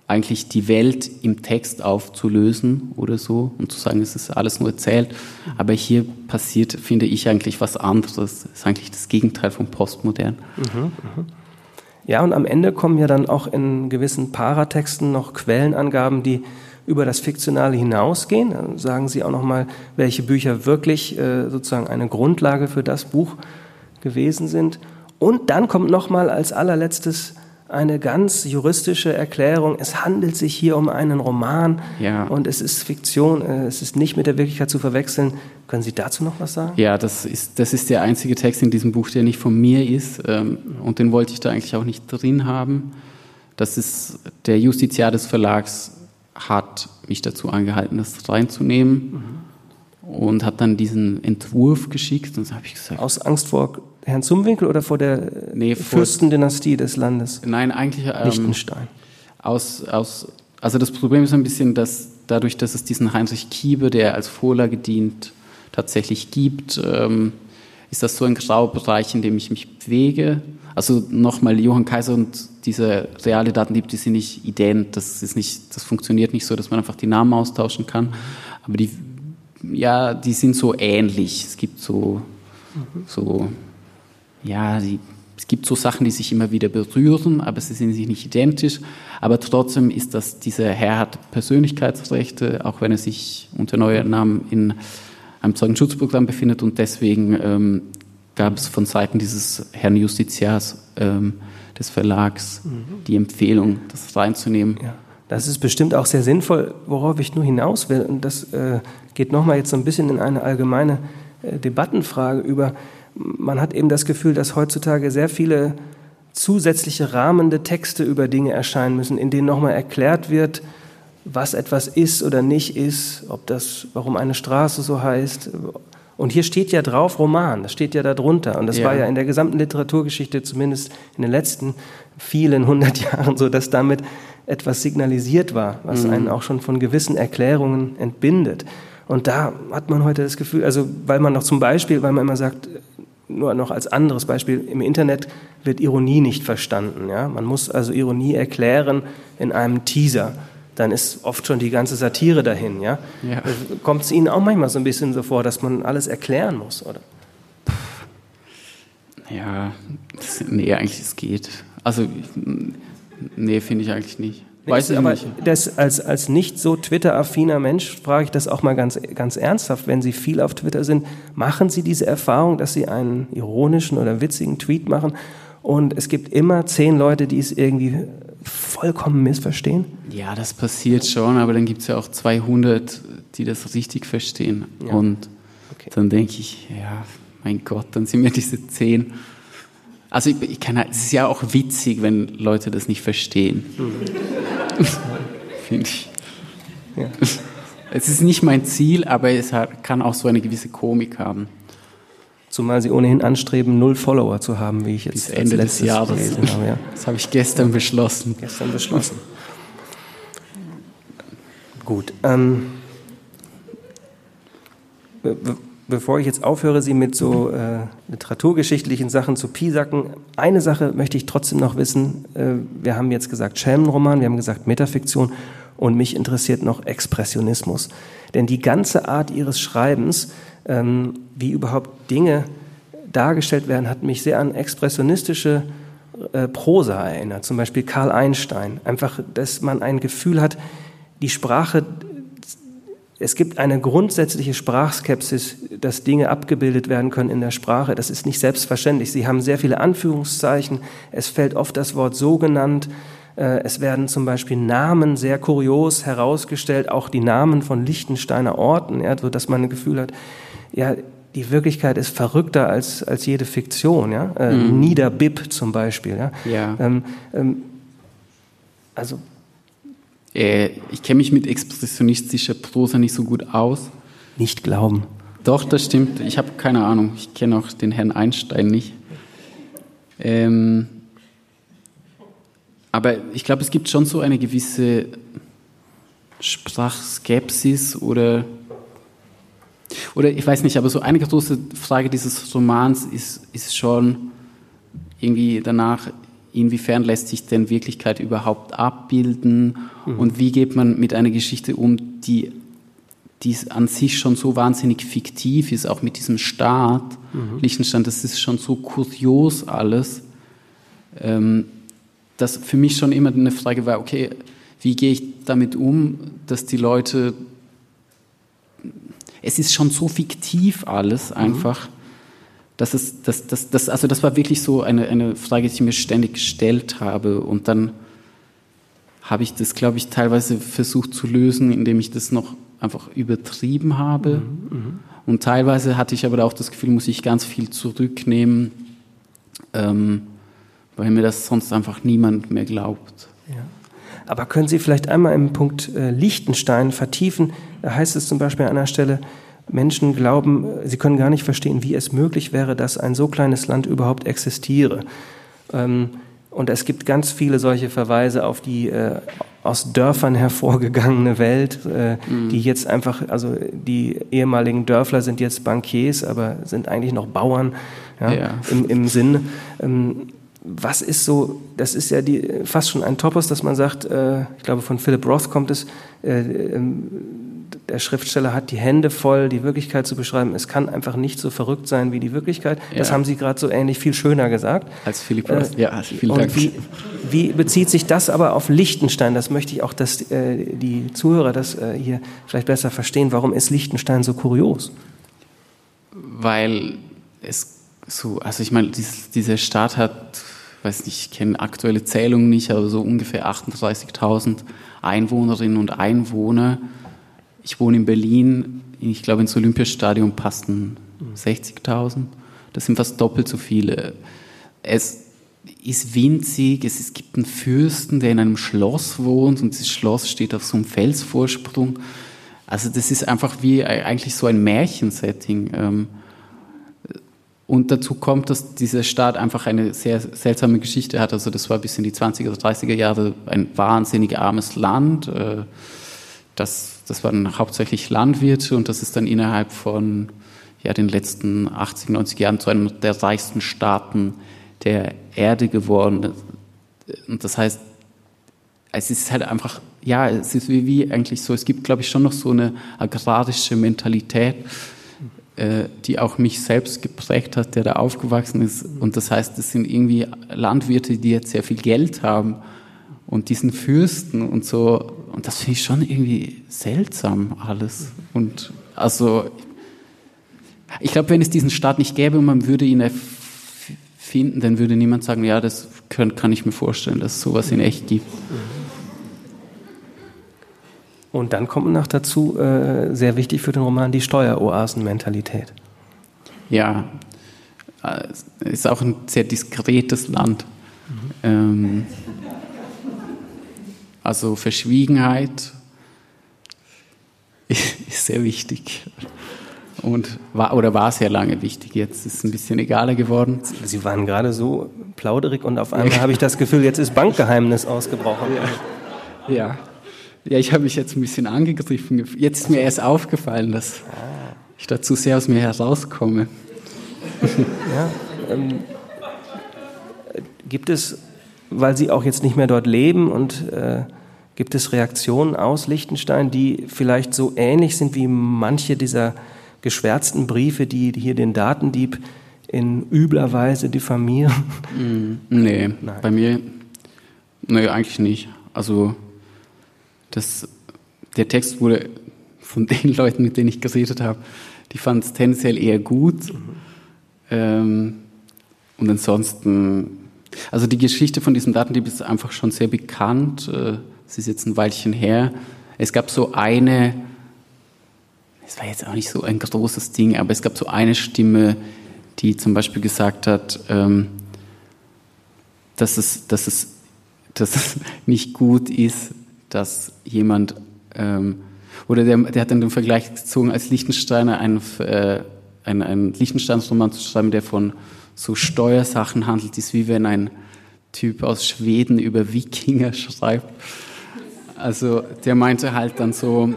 S3: eigentlich die Welt im Text aufzulösen oder so und zu sagen, es ist alles nur erzählt. Aber hier passiert, finde ich, eigentlich was anderes. Das ist eigentlich das Gegenteil von Postmodern. Mhm,
S2: mhm. Ja, und am Ende kommen ja dann auch in gewissen Paratexten noch Quellenangaben, die über das Fiktionale hinausgehen. Dann sagen Sie auch nochmal, welche Bücher wirklich äh, sozusagen eine Grundlage für das Buch gewesen sind. Und dann kommt nochmal als allerletztes eine ganz juristische Erklärung. Es handelt sich hier um einen Roman ja. und es ist Fiktion, äh, es ist nicht mit der Wirklichkeit zu verwechseln. Können Sie dazu noch was sagen?
S3: Ja, das ist, das ist der einzige Text in diesem Buch, der nicht von mir ist ähm, und den wollte ich da eigentlich auch nicht drin haben. Das ist der Justiziar des Verlags hat mich dazu angehalten, das reinzunehmen. Mhm und hat dann diesen Entwurf geschickt und habe ich gesagt.
S2: Aus Angst vor Herrn Zumwinkel oder vor der nee, Fürstendynastie des Landes?
S3: Nein, eigentlich ähm, Liechtenstein. Aus, aus, also das Problem ist ein bisschen, dass dadurch, dass es diesen Heinrich Kiebe, der als Vorlage dient, tatsächlich gibt, ähm, ist das so ein Graubereich, in dem ich mich bewege. Also nochmal, Johann Kaiser und diese reale Datendieb, die sind nicht ident, das ist nicht, das funktioniert nicht so, dass man einfach die Namen austauschen kann. Aber die, ja, die sind so ähnlich. Es gibt so, so, ja, die, es gibt so Sachen, die sich immer wieder berühren, aber sie sind sich nicht identisch. Aber trotzdem ist das, dieser Herr hat Persönlichkeitsrechte, auch wenn er sich unter neuem Namen in einem Zeugenschutzprogramm befindet und deswegen ähm, gab es von Seiten dieses Herrn Justiziars ähm, des Verlags mhm. die Empfehlung, das reinzunehmen.
S2: Ja. Das ist bestimmt auch sehr sinnvoll, worauf ich nur hinaus will. Und das äh, geht nochmal jetzt so ein bisschen in eine allgemeine äh, Debattenfrage über. Man hat eben das Gefühl, dass heutzutage sehr viele zusätzliche rahmende Texte über Dinge erscheinen müssen, in denen nochmal erklärt wird, was etwas ist oder nicht ist, ob das, warum eine Straße so heißt. Und hier steht ja drauf Roman, das steht ja da drunter. Und das ja. war ja in der gesamten Literaturgeschichte, zumindest in den letzten vielen hundert Jahren, so, dass damit etwas signalisiert war, was mhm. einen auch schon von gewissen Erklärungen entbindet. Und da hat man heute das Gefühl, also weil man noch zum Beispiel, weil man immer sagt, nur noch als anderes Beispiel, im Internet wird Ironie nicht verstanden. Ja? Man muss also Ironie erklären in einem Teaser dann ist oft schon die ganze Satire dahin. Ja? ja. Kommt es Ihnen auch manchmal so ein bisschen so vor, dass man alles erklären muss, oder?
S3: Ja, das, nee, eigentlich es geht. Also, nee, finde ich eigentlich nicht.
S2: Weiß ich aber nicht. Das, als, als nicht so Twitter-affiner Mensch frage ich das auch mal ganz, ganz ernsthaft. Wenn Sie viel auf Twitter sind, machen Sie diese Erfahrung, dass Sie einen ironischen oder witzigen Tweet machen und es gibt immer zehn Leute, die es irgendwie vollkommen missverstehen?
S3: Ja, das passiert schon, aber dann gibt es ja auch 200, die das richtig verstehen. Ja. Und okay. dann denke ich, ja, mein Gott, dann sind mir diese zehn. Also ich, ich kann, es ist ja auch witzig, wenn Leute das nicht verstehen. Mhm. Finde ich. Ja. Es ist nicht mein Ziel, aber es hat, kann auch so eine gewisse Komik haben.
S2: Zumal Sie ohnehin anstreben, null Follower zu haben, wie ich jetzt
S3: Bis Ende des Jahres. Habe, ja. Das habe ich gestern beschlossen.
S2: Gestern beschlossen. Gut. Ähm, bevor ich jetzt aufhöre, Sie mit so äh, literaturgeschichtlichen Sachen zu piesacken, eine Sache möchte ich trotzdem noch wissen. Äh, wir haben jetzt gesagt Schelmenroman, wir haben gesagt Metafiktion und mich interessiert noch Expressionismus. Denn die ganze Art Ihres Schreibens ähm, wie überhaupt Dinge dargestellt werden, hat mich sehr an expressionistische äh, Prosa erinnert, zum Beispiel Karl Einstein. Einfach, dass man ein Gefühl hat, die Sprache, es gibt eine grundsätzliche Sprachskepsis, dass Dinge abgebildet werden können in der Sprache. Das ist nicht selbstverständlich. Sie haben sehr viele Anführungszeichen. Es fällt oft das Wort so genannt. Äh, es werden zum Beispiel Namen sehr kurios herausgestellt, auch die Namen von Liechtensteiner Orten, ja, so dass man ein Gefühl hat, ja, die Wirklichkeit ist verrückter als, als jede Fiktion, ja. Äh, mhm. Niederbib zum Beispiel, ja.
S3: ja. Ähm, ähm, also. Äh, ich kenne mich mit expressionistischer Prosa nicht so gut aus.
S2: Nicht glauben.
S3: Doch, das stimmt. Ich habe keine Ahnung. Ich kenne auch den Herrn Einstein nicht. Ähm, aber ich glaube, es gibt schon so eine gewisse Sprachskepsis oder oder ich weiß nicht, aber so eine große Frage dieses Romans ist, ist schon irgendwie danach, inwiefern lässt sich denn Wirklichkeit überhaupt abbilden mhm. und wie geht man mit einer Geschichte um, die, die an sich schon so wahnsinnig fiktiv ist, auch mit diesem Staat, mhm. Liechtenstein, das ist schon so kurios alles, ähm, dass für mich schon immer eine Frage war, okay, wie gehe ich damit um, dass die Leute es ist schon so fiktiv alles einfach. Mhm. Das ist, das, das, das, also das war wirklich so eine, eine Frage, die ich mir ständig gestellt habe. Und dann habe ich das, glaube ich, teilweise versucht zu lösen, indem ich das noch einfach übertrieben habe. Mhm, mhm. Und teilweise hatte ich aber auch das Gefühl, muss ich ganz viel zurücknehmen, ähm, weil mir das sonst einfach niemand mehr glaubt.
S2: Ja. Aber können Sie vielleicht einmal im Punkt äh, Liechtenstein vertiefen? Da heißt es zum Beispiel an einer Stelle, Menschen glauben, sie können gar nicht verstehen, wie es möglich wäre, dass ein so kleines Land überhaupt existiere. Ähm, und es gibt ganz viele solche Verweise auf die, äh, aus Dörfern hervorgegangene Welt, äh, mhm. die jetzt einfach, also die ehemaligen Dörfler sind jetzt Bankiers, aber sind eigentlich noch Bauern ja, ja. Im, im Sinn. Ähm, was ist so, das ist ja die, fast schon ein Topos, dass man sagt, äh, ich glaube von Philip Roth kommt es, äh, ähm, der Schriftsteller hat die Hände voll, die Wirklichkeit zu beschreiben. Es kann einfach nicht so verrückt sein wie die Wirklichkeit. Ja. Das haben Sie gerade so ähnlich viel schöner gesagt.
S3: Als Philip Roth. Äh, ja,
S2: vielen Dank. Wie, wie, bezieht sich das aber auf Liechtenstein? Das möchte ich auch, dass äh, die Zuhörer das äh, hier vielleicht besser verstehen. Warum ist Liechtenstein so kurios?
S3: Weil es so, also ich meine, dies, dieser Staat hat, weiß nicht, ich kenne aktuelle Zählungen nicht, aber so ungefähr 38.000 Einwohnerinnen und Einwohner. Ich wohne in Berlin, ich glaube ins Olympiastadion passen 60.000. Das sind fast doppelt so viele. Es ist winzig, es, gibt einen Fürsten, der in einem Schloss wohnt und dieses Schloss steht auf so einem Felsvorsprung. Also das ist einfach wie eigentlich so ein Märchensetting. Ähm, und dazu kommt, dass dieser Staat einfach eine sehr seltsame Geschichte hat. Also das war bis in die 20er oder 30er Jahre ein wahnsinnig armes Land. Äh, das, das waren hauptsächlich Landwirte und das ist dann innerhalb von ja, den letzten 80, 90 Jahren zu einem der reichsten Staaten der Erde geworden. Und das heißt, es ist halt einfach, ja, es ist wie, wie eigentlich so, es gibt, glaube ich, schon noch so eine agrarische Mentalität, äh, die auch mich selbst geprägt hat, der da aufgewachsen ist. Und das heißt, es sind irgendwie Landwirte, die jetzt sehr viel Geld haben und diesen Fürsten und so. Und das finde ich schon irgendwie seltsam alles. Und also, ich glaube, wenn es diesen Staat nicht gäbe und man würde ihn erfinden, dann würde niemand sagen, ja, das kann, kann ich mir vorstellen, dass es sowas in echt gibt.
S2: Und dann kommt noch dazu, äh, sehr wichtig für den Roman, die Steueroasen-Mentalität.
S3: Ja, es ist auch ein sehr diskretes Land. Mhm. Ähm, also Verschwiegenheit ist sehr wichtig. Und war, oder war sehr lange wichtig. Jetzt ist es ein bisschen egaler geworden.
S2: Sie waren gerade so plauderig und auf einmal habe ich das Gefühl, jetzt ist Bankgeheimnis ausgebrochen.
S3: Ja. ja. Ja, ich habe mich jetzt ein bisschen angegriffen. Jetzt ist mir erst aufgefallen, dass ich da zu sehr aus mir herauskomme.
S2: Ja, ähm, gibt es, weil Sie auch jetzt nicht mehr dort leben und äh, gibt es Reaktionen aus Liechtenstein, die vielleicht so ähnlich sind wie manche dieser geschwärzten Briefe, die hier den Datendieb in übler Weise diffamieren?
S3: Mm, nee, Nein. bei mir, nee, eigentlich nicht. Also das, der Text wurde von den Leuten, mit denen ich geredet habe, die fanden es tendenziell eher gut. Mhm. Ähm, und ansonsten, also die Geschichte von diesem Datendieb ist einfach schon sehr bekannt. Äh, es ist jetzt ein Weilchen her. Es gab so eine, es war jetzt auch nicht so ein großes Ding, aber es gab so eine Stimme, die zum Beispiel gesagt hat, ähm, dass, es, dass, es, dass es nicht gut ist, dass jemand, ähm, oder der, der hat dann den Vergleich gezogen, als Liechtensteiner einen, äh, einen, einen Liechtensteinsroman zu schreiben, der von so Steuersachen handelt, ist wie wenn ein Typ aus Schweden über Wikinger schreibt. Also der meinte halt dann so,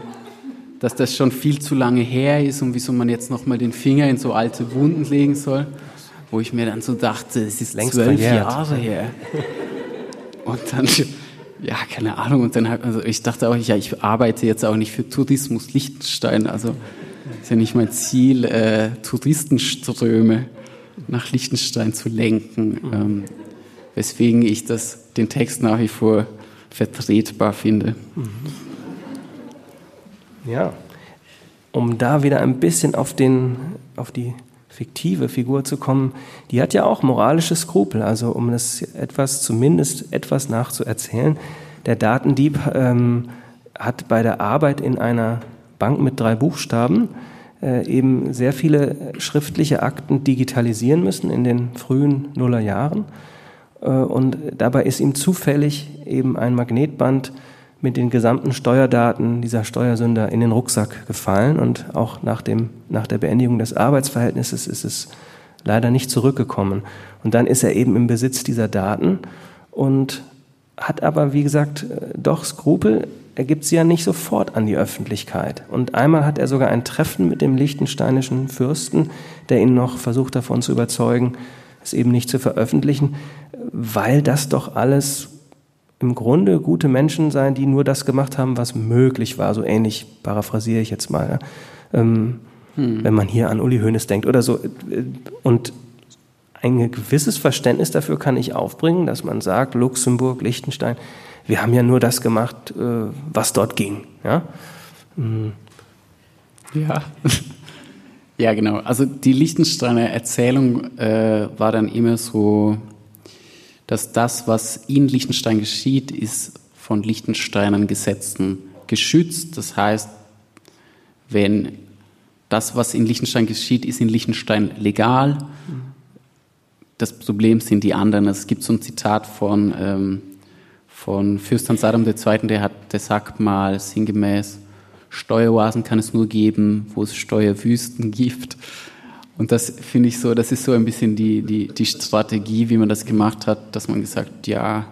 S3: dass das schon viel zu lange her ist und wieso man jetzt nochmal den Finger in so alte Wunden legen soll. Wo ich mir dann so dachte, es ist Längst zwölf verjährt. Jahre her. Und dann ja, keine Ahnung. Und dann halt, also ich dachte auch, ja, ich arbeite jetzt auch nicht für Tourismus Liechtenstein. Also ist ja nicht mein Ziel, äh, Touristenströme nach Liechtenstein zu lenken. Ähm, weswegen ich das, den Text nach wie vor vertretbar finde.
S2: Ja, um da wieder ein bisschen auf, den, auf die fiktive Figur zu kommen, die hat ja auch moralische Skrupel. Also um das etwas, zumindest etwas nachzuerzählen, der Datendieb ähm, hat bei der Arbeit in einer Bank mit drei Buchstaben äh, eben sehr viele schriftliche Akten digitalisieren müssen in den frühen Nullerjahren. Äh, und dabei ist ihm zufällig eben ein Magnetband mit den gesamten Steuerdaten dieser Steuersünder in den Rucksack gefallen und auch nach, dem, nach der Beendigung des Arbeitsverhältnisses ist es leider nicht zurückgekommen. Und dann ist er eben im Besitz dieser Daten und hat aber, wie gesagt, doch Skrupel. Er gibt sie ja nicht sofort an die Öffentlichkeit. Und einmal hat er sogar ein Treffen mit dem liechtensteinischen Fürsten, der ihn noch versucht davon zu überzeugen, es eben nicht zu veröffentlichen, weil das doch alles im Grunde gute Menschen seien, die nur das gemacht haben, was möglich war. So ähnlich paraphrasiere ich jetzt mal. Ähm, hm. Wenn man hier an Uli Hoeneß denkt oder so. Und ein gewisses Verständnis dafür kann ich aufbringen, dass man sagt, Luxemburg, Liechtenstein, wir haben ja nur das gemacht, äh, was dort ging. Ja,
S3: hm. ja. ja genau. Also die Liechtensteiner Erzählung äh, war dann immer so, dass das, was in Liechtenstein geschieht, ist von Liechtensteinern Gesetzen geschützt. Das heißt, wenn das, was in Liechtenstein geschieht, ist in Liechtenstein legal. Das Problem sind die anderen. Es gibt so ein Zitat von, ähm, von Fürst Hans Adam II., der, hat, der sagt mal sinngemäß, Steueroasen kann es nur geben, wo es Steuerwüsten gibt. Und das finde ich so, das ist so ein bisschen die, die, die Strategie, wie man das gemacht hat, dass man gesagt, ja,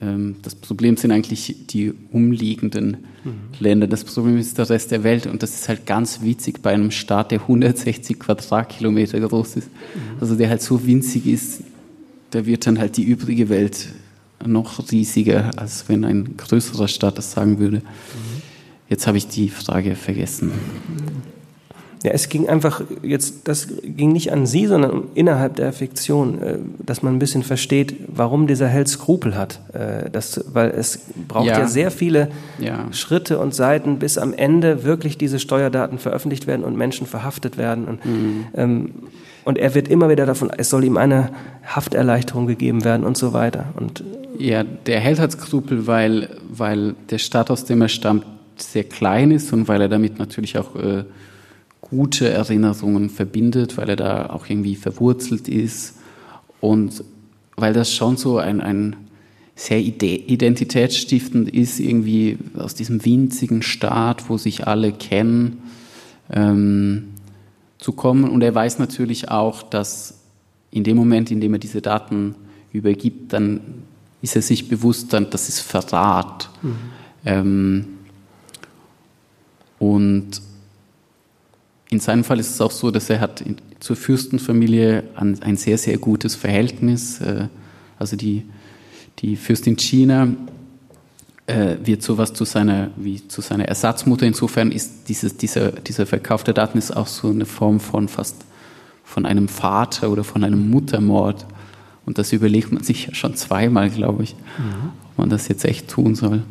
S3: ähm, das Problem sind eigentlich die umliegenden mhm. Länder. Das Problem ist der Rest der Welt. Und das ist halt ganz witzig bei einem Staat, der 160 Quadratkilometer groß ist. Mhm. Also der halt so winzig ist, da wird dann halt die übrige Welt noch riesiger, als wenn ein größerer Staat das sagen würde. Jetzt habe ich die Frage vergessen.
S2: Ja, es ging einfach jetzt, das ging nicht an Sie, sondern innerhalb der Fiktion, äh, dass man ein bisschen versteht, warum dieser Held Skrupel hat. Äh, das, weil es braucht ja, ja sehr viele ja. Schritte und Seiten, bis am Ende wirklich diese Steuerdaten veröffentlicht werden und Menschen verhaftet werden. Und, mhm. ähm, und er wird immer wieder davon, es soll ihm eine Hafterleichterung gegeben werden und so weiter. Und
S3: ja, der Held hat Skrupel, weil, weil der Staat, aus dem er stammt, sehr klein ist und weil er damit natürlich auch äh, gute Erinnerungen verbindet, weil er da auch irgendwie verwurzelt ist und weil das schon so ein, ein sehr identitätsstiftend ist, irgendwie aus diesem winzigen Staat, wo sich alle kennen, ähm, zu kommen. Und er weiß natürlich auch, dass in dem Moment, in dem er diese Daten übergibt, dann ist er sich bewusst, dann, das ist Verrat. Mhm. Ähm, und in seinem Fall ist es auch so, dass er hat zur Fürstenfamilie ein sehr, sehr gutes Verhältnis. Äh, also die, die Fürstin China äh, wird sowas zu seiner, wie zu seiner Ersatzmutter. Insofern ist dieses, dieser, dieser Verkauf der Daten ist auch so eine Form von fast von einem Vater oder von einem Muttermord. Und das überlegt man sich ja schon zweimal, glaube ich, mhm. ob man das jetzt echt tun soll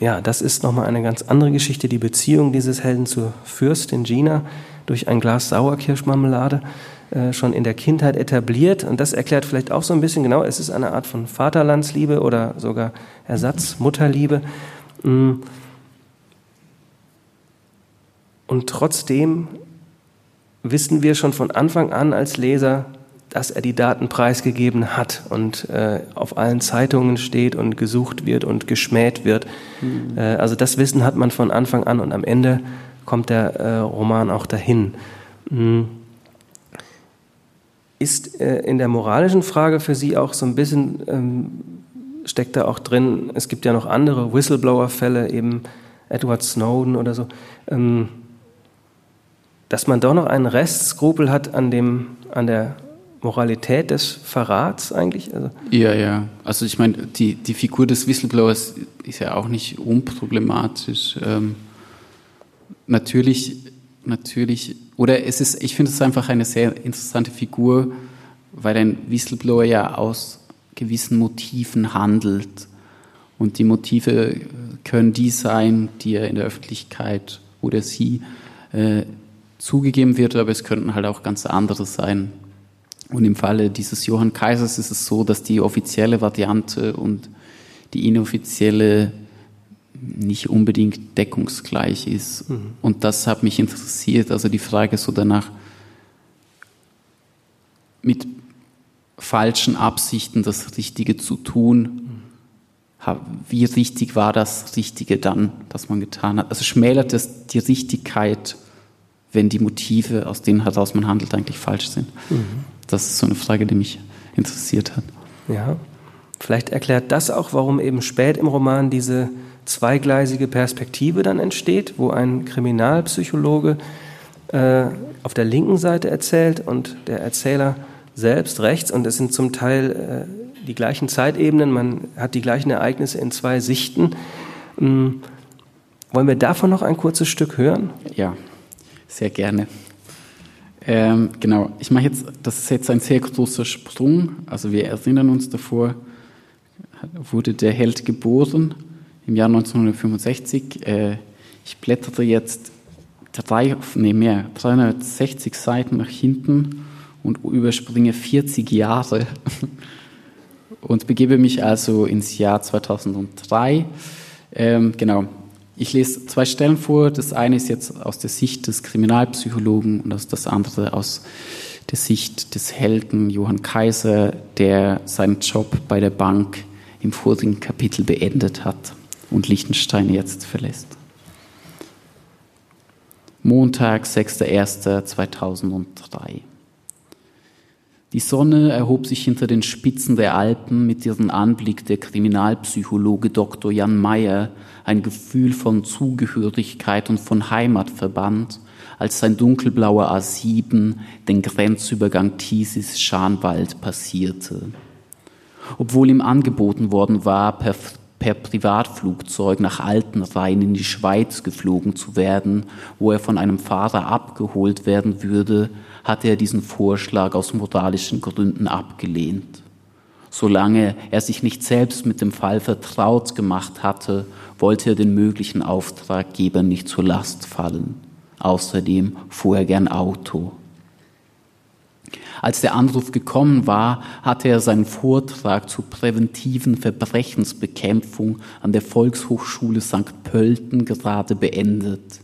S2: ja, das ist nochmal eine ganz andere Geschichte, die Beziehung dieses Helden zur Fürstin Gina durch ein Glas Sauerkirschmarmelade äh, schon in der Kindheit etabliert. Und das erklärt vielleicht auch so ein bisschen genau, es ist eine Art von Vaterlandsliebe oder sogar Ersatzmutterliebe. Mm. Und trotzdem wissen wir schon von Anfang an als Leser, dass er die Daten preisgegeben hat und äh, auf allen Zeitungen steht und gesucht wird und geschmäht wird. Mhm. Äh, also das Wissen hat man von Anfang an und am Ende kommt der äh, Roman auch dahin. Mhm. Ist äh, in der moralischen Frage für Sie auch so ein bisschen, ähm, steckt da auch drin, es gibt ja noch andere Whistleblower-Fälle, eben Edward Snowden oder so, ähm, dass man doch noch einen Restskrupel hat an, dem, an der Moralität des Verrats eigentlich?
S3: Also ja, ja. Also ich meine, die, die Figur des Whistleblowers ist ja auch nicht unproblematisch. Ähm, natürlich, natürlich, oder es ist, ich finde es einfach eine sehr interessante Figur, weil ein Whistleblower ja aus gewissen Motiven handelt. Und die Motive können die sein, die er in der Öffentlichkeit oder sie äh, zugegeben wird, aber es könnten halt auch ganz andere sein. Und im Falle dieses Johann Kaisers ist es so, dass die offizielle Variante und die inoffizielle nicht unbedingt deckungsgleich ist. Mhm. Und das hat mich interessiert. Also die Frage so danach, mit falschen Absichten das Richtige zu tun, wie richtig war das Richtige dann, das man getan hat? Also schmälert es die Richtigkeit, wenn die Motive, aus denen heraus man handelt, eigentlich falsch sind? Mhm. Das ist so eine Frage, die mich interessiert hat.
S2: Ja. Vielleicht erklärt das auch, warum eben spät im Roman diese zweigleisige Perspektive dann entsteht, wo ein Kriminalpsychologe äh, auf der linken Seite erzählt und der Erzähler selbst rechts. Und es sind zum Teil äh, die gleichen Zeitebenen, man hat die gleichen Ereignisse in zwei Sichten. Ähm, wollen wir davon noch ein kurzes Stück hören?
S3: Ja, sehr gerne. Ähm, genau, ich mache jetzt, das ist jetzt ein sehr großer Sprung. Also wir erinnern uns davor, wurde der Held geboren im Jahr 1965. Äh, ich blättere jetzt drei, nee, mehr, 360 Seiten nach hinten und überspringe 40 Jahre und begebe mich also ins Jahr 2003. Ähm, genau, ich lese zwei Stellen vor. Das eine ist jetzt aus der Sicht des Kriminalpsychologen und das andere aus der Sicht des Helden Johann Kaiser, der seinen Job bei der Bank im vorigen Kapitel beendet hat und Liechtenstein jetzt verlässt. Montag, 6.1.2003. Die Sonne erhob sich hinter den Spitzen der Alpen mit ihrem Anblick der Kriminalpsychologe Dr. Jan Mayer ein Gefühl von Zugehörigkeit und von Heimat verband, als sein dunkelblauer A7 den Grenzübergang Thiesis-Scharnwald passierte. Obwohl ihm angeboten worden war, per, per Privatflugzeug nach Altenrhein in die Schweiz geflogen zu werden, wo er von einem Fahrer abgeholt werden würde, hatte er diesen Vorschlag aus moralischen Gründen abgelehnt. Solange er sich nicht selbst mit dem Fall vertraut gemacht hatte, wollte er den möglichen Auftraggeber nicht zur Last fallen. Außerdem fuhr er gern Auto. Als der Anruf gekommen war, hatte er seinen Vortrag zur präventiven Verbrechensbekämpfung an der Volkshochschule St. Pölten gerade beendet.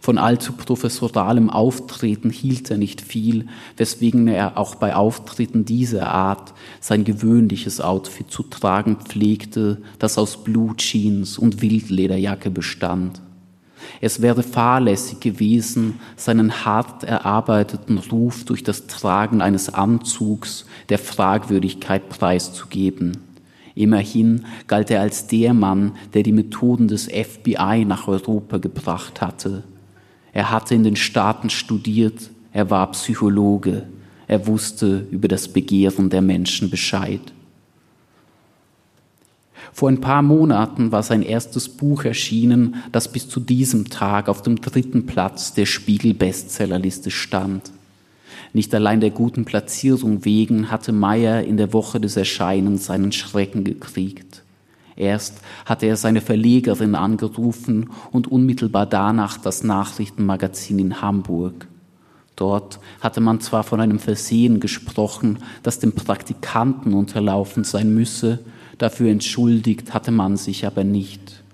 S3: Von allzu professoralem Auftreten hielt er nicht viel, weswegen er auch bei Auftritten dieser Art sein gewöhnliches Outfit zu tragen pflegte, das aus Blue Jeans und Wildlederjacke bestand. Es wäre fahrlässig gewesen, seinen hart erarbeiteten Ruf durch das Tragen eines Anzugs der Fragwürdigkeit preiszugeben. Immerhin galt er als der Mann, der die Methoden des FBI nach Europa gebracht hatte. Er hatte in den Staaten studiert, er war Psychologe, er wusste über das Begehren der Menschen Bescheid. Vor ein paar Monaten war sein erstes Buch erschienen, das bis zu diesem Tag auf dem dritten Platz der Spiegel-Bestsellerliste stand. Nicht allein der guten Platzierung wegen hatte Meyer in der Woche des Erscheinens seinen Schrecken gekriegt. Erst hatte er seine Verlegerin angerufen und unmittelbar danach das Nachrichtenmagazin in Hamburg. Dort hatte man zwar von einem Versehen gesprochen, das dem Praktikanten unterlaufen sein müsse, dafür entschuldigt hatte man sich aber nicht.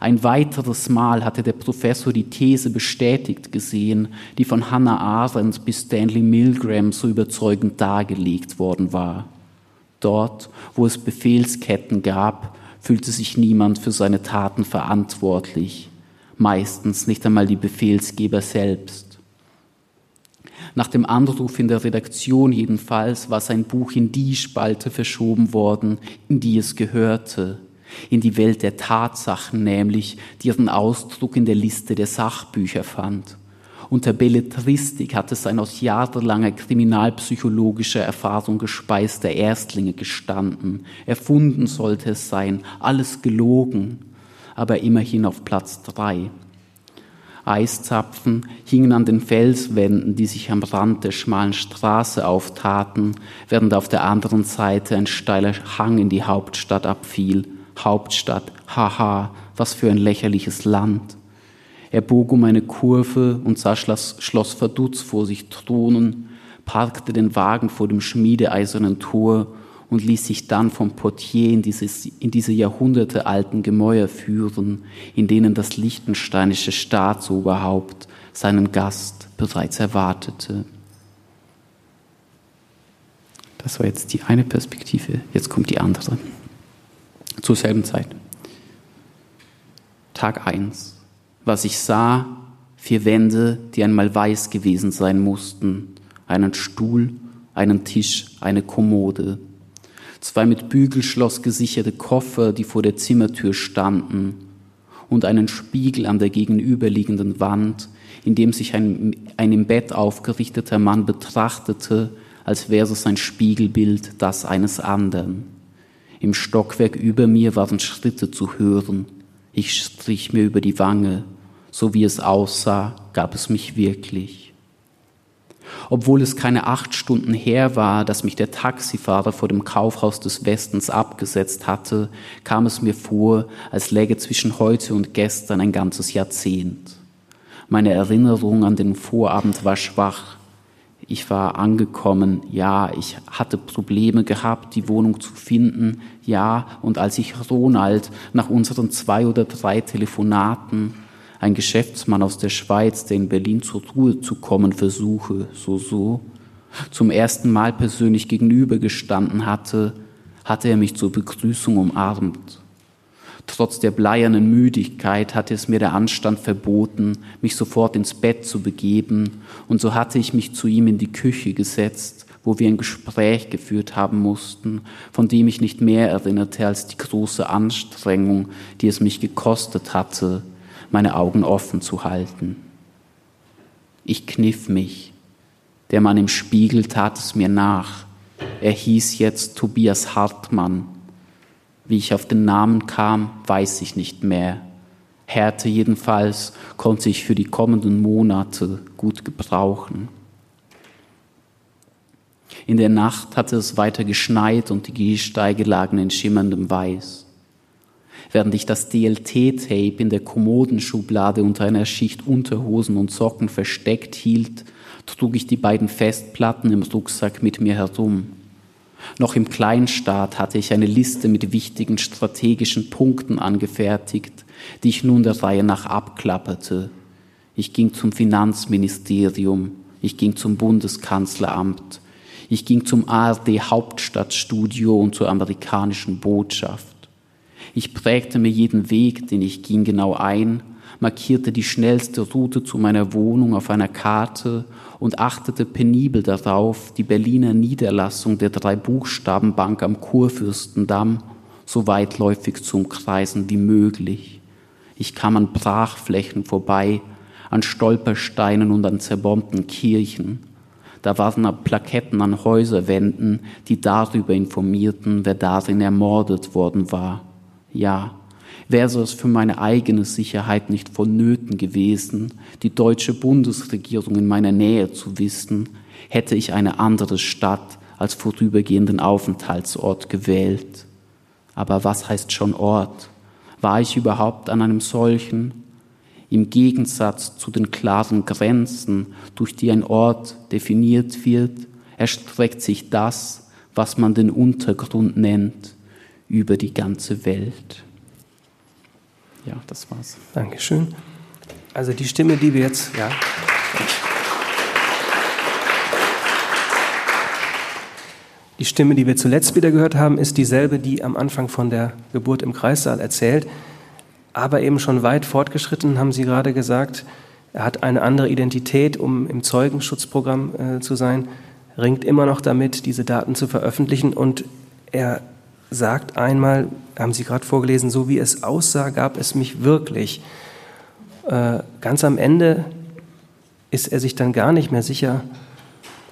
S3: Ein weiteres Mal hatte der Professor die These bestätigt gesehen, die von Hannah Arendt bis Stanley Milgram so überzeugend dargelegt worden war. Dort, wo es Befehlsketten gab, fühlte sich niemand für seine Taten verantwortlich, meistens nicht einmal die Befehlsgeber selbst. Nach dem Anruf in der Redaktion jedenfalls war sein Buch in die Spalte verschoben worden, in die es gehörte, in die Welt der Tatsachen nämlich, die ihren Ausdruck in der Liste der Sachbücher fand. Unter Belletristik hat es ein aus jahrelanger kriminalpsychologischer Erfahrung gespeister Erstlinge gestanden. Erfunden sollte es sein, alles gelogen, aber immerhin auf Platz drei. Eiszapfen hingen an den Felswänden, die sich am Rand der schmalen Straße auftaten, während auf der anderen Seite ein steiler Hang in die Hauptstadt abfiel. Hauptstadt, haha, was für ein lächerliches Land. Er bog um eine Kurve und sah Schloss, Verdutz vor sich thronen, parkte den Wagen vor dem schmiedeeisernen Tor und ließ sich dann vom Portier in, dieses, in diese jahrhundertealten Gemäuer führen, in denen das lichtensteinische Staatsoberhaupt seinen Gast bereits erwartete. Das war jetzt die eine Perspektive, jetzt kommt die andere. Zur selben Zeit. Tag 1 was ich sah, vier Wände, die einmal weiß gewesen sein mussten, einen Stuhl, einen Tisch, eine Kommode. zwei mit Bügelschloss gesicherte Koffer, die vor der Zimmertür standen, und einen Spiegel an der gegenüberliegenden Wand, in dem sich ein, ein im Bett aufgerichteter Mann betrachtete, als wäre es ein Spiegelbild das eines anderen. Im Stockwerk über mir waren Schritte zu hören. Ich strich mir über die Wange. So wie es aussah, gab es mich wirklich. Obwohl es keine acht Stunden her war, dass mich der Taxifahrer vor dem Kaufhaus des Westens abgesetzt hatte, kam es mir vor, als läge zwischen heute und gestern ein ganzes Jahrzehnt. Meine Erinnerung an den Vorabend war schwach. Ich war angekommen, ja, ich hatte Probleme gehabt, die Wohnung zu finden, ja, und als ich Ronald nach unseren zwei oder drei Telefonaten ein Geschäftsmann aus der Schweiz, der in Berlin zur Ruhe zu kommen versuche, so so, zum ersten Mal persönlich gegenübergestanden hatte, hatte er mich zur Begrüßung umarmt. Trotz der bleiernen Müdigkeit hatte es mir der Anstand verboten, mich sofort ins Bett zu begeben, und so hatte ich mich zu ihm in die Küche gesetzt, wo wir ein Gespräch geführt haben mussten, von dem ich nicht mehr erinnerte als die große Anstrengung, die es mich gekostet hatte, meine Augen offen zu halten. Ich kniff mich. Der Mann im Spiegel tat es mir nach. Er hieß jetzt Tobias Hartmann. Wie ich auf den Namen kam, weiß ich nicht mehr. Härte jedenfalls konnte ich für die kommenden Monate gut gebrauchen. In der Nacht hatte es weiter geschneit und die Gehsteige lagen in schimmerndem Weiß. Während ich das DLT-Tape in der Kommodenschublade unter einer Schicht Unterhosen und Socken versteckt hielt, trug ich die beiden Festplatten im Rucksack mit mir herum. Noch im Kleinstaat hatte ich eine Liste mit wichtigen strategischen Punkten angefertigt, die ich nun der Reihe nach abklapperte. Ich ging zum Finanzministerium, ich ging zum Bundeskanzleramt, ich ging zum ARD Hauptstadtstudio und zur amerikanischen Botschaft. Ich prägte mir jeden Weg, den ich ging, genau ein, markierte die schnellste Route zu meiner Wohnung auf einer Karte und achtete penibel darauf, die Berliner Niederlassung der drei Buchstabenbank am Kurfürstendamm so weitläufig zu umkreisen wie möglich. Ich kam an Brachflächen vorbei, an Stolpersteinen und an zerbombten Kirchen. Da waren Plaketten an Häuserwänden, die darüber informierten, wer darin ermordet worden war. Ja, wäre es für meine eigene Sicherheit nicht vonnöten gewesen, die deutsche Bundesregierung in meiner Nähe zu wissen, hätte ich eine andere Stadt als vorübergehenden Aufenthaltsort gewählt. Aber was heißt schon Ort? War ich überhaupt an einem solchen? Im Gegensatz zu den klaren Grenzen, durch die ein Ort definiert wird, erstreckt sich das, was man den Untergrund nennt, über die ganze Welt. Ja, das war's.
S2: Dankeschön. Also die Stimme, die wir jetzt, ja. Die Stimme, die wir zuletzt wieder gehört haben, ist dieselbe, die am Anfang von der Geburt im Kreissaal erzählt, aber eben schon weit fortgeschritten, haben Sie gerade gesagt. Er hat eine andere Identität, um im Zeugenschutzprogramm äh, zu sein, ringt immer noch damit, diese Daten zu veröffentlichen und er sagt einmal, haben Sie gerade vorgelesen, so wie es aussah, gab es mich wirklich. Äh, ganz am Ende ist er sich dann gar nicht mehr sicher,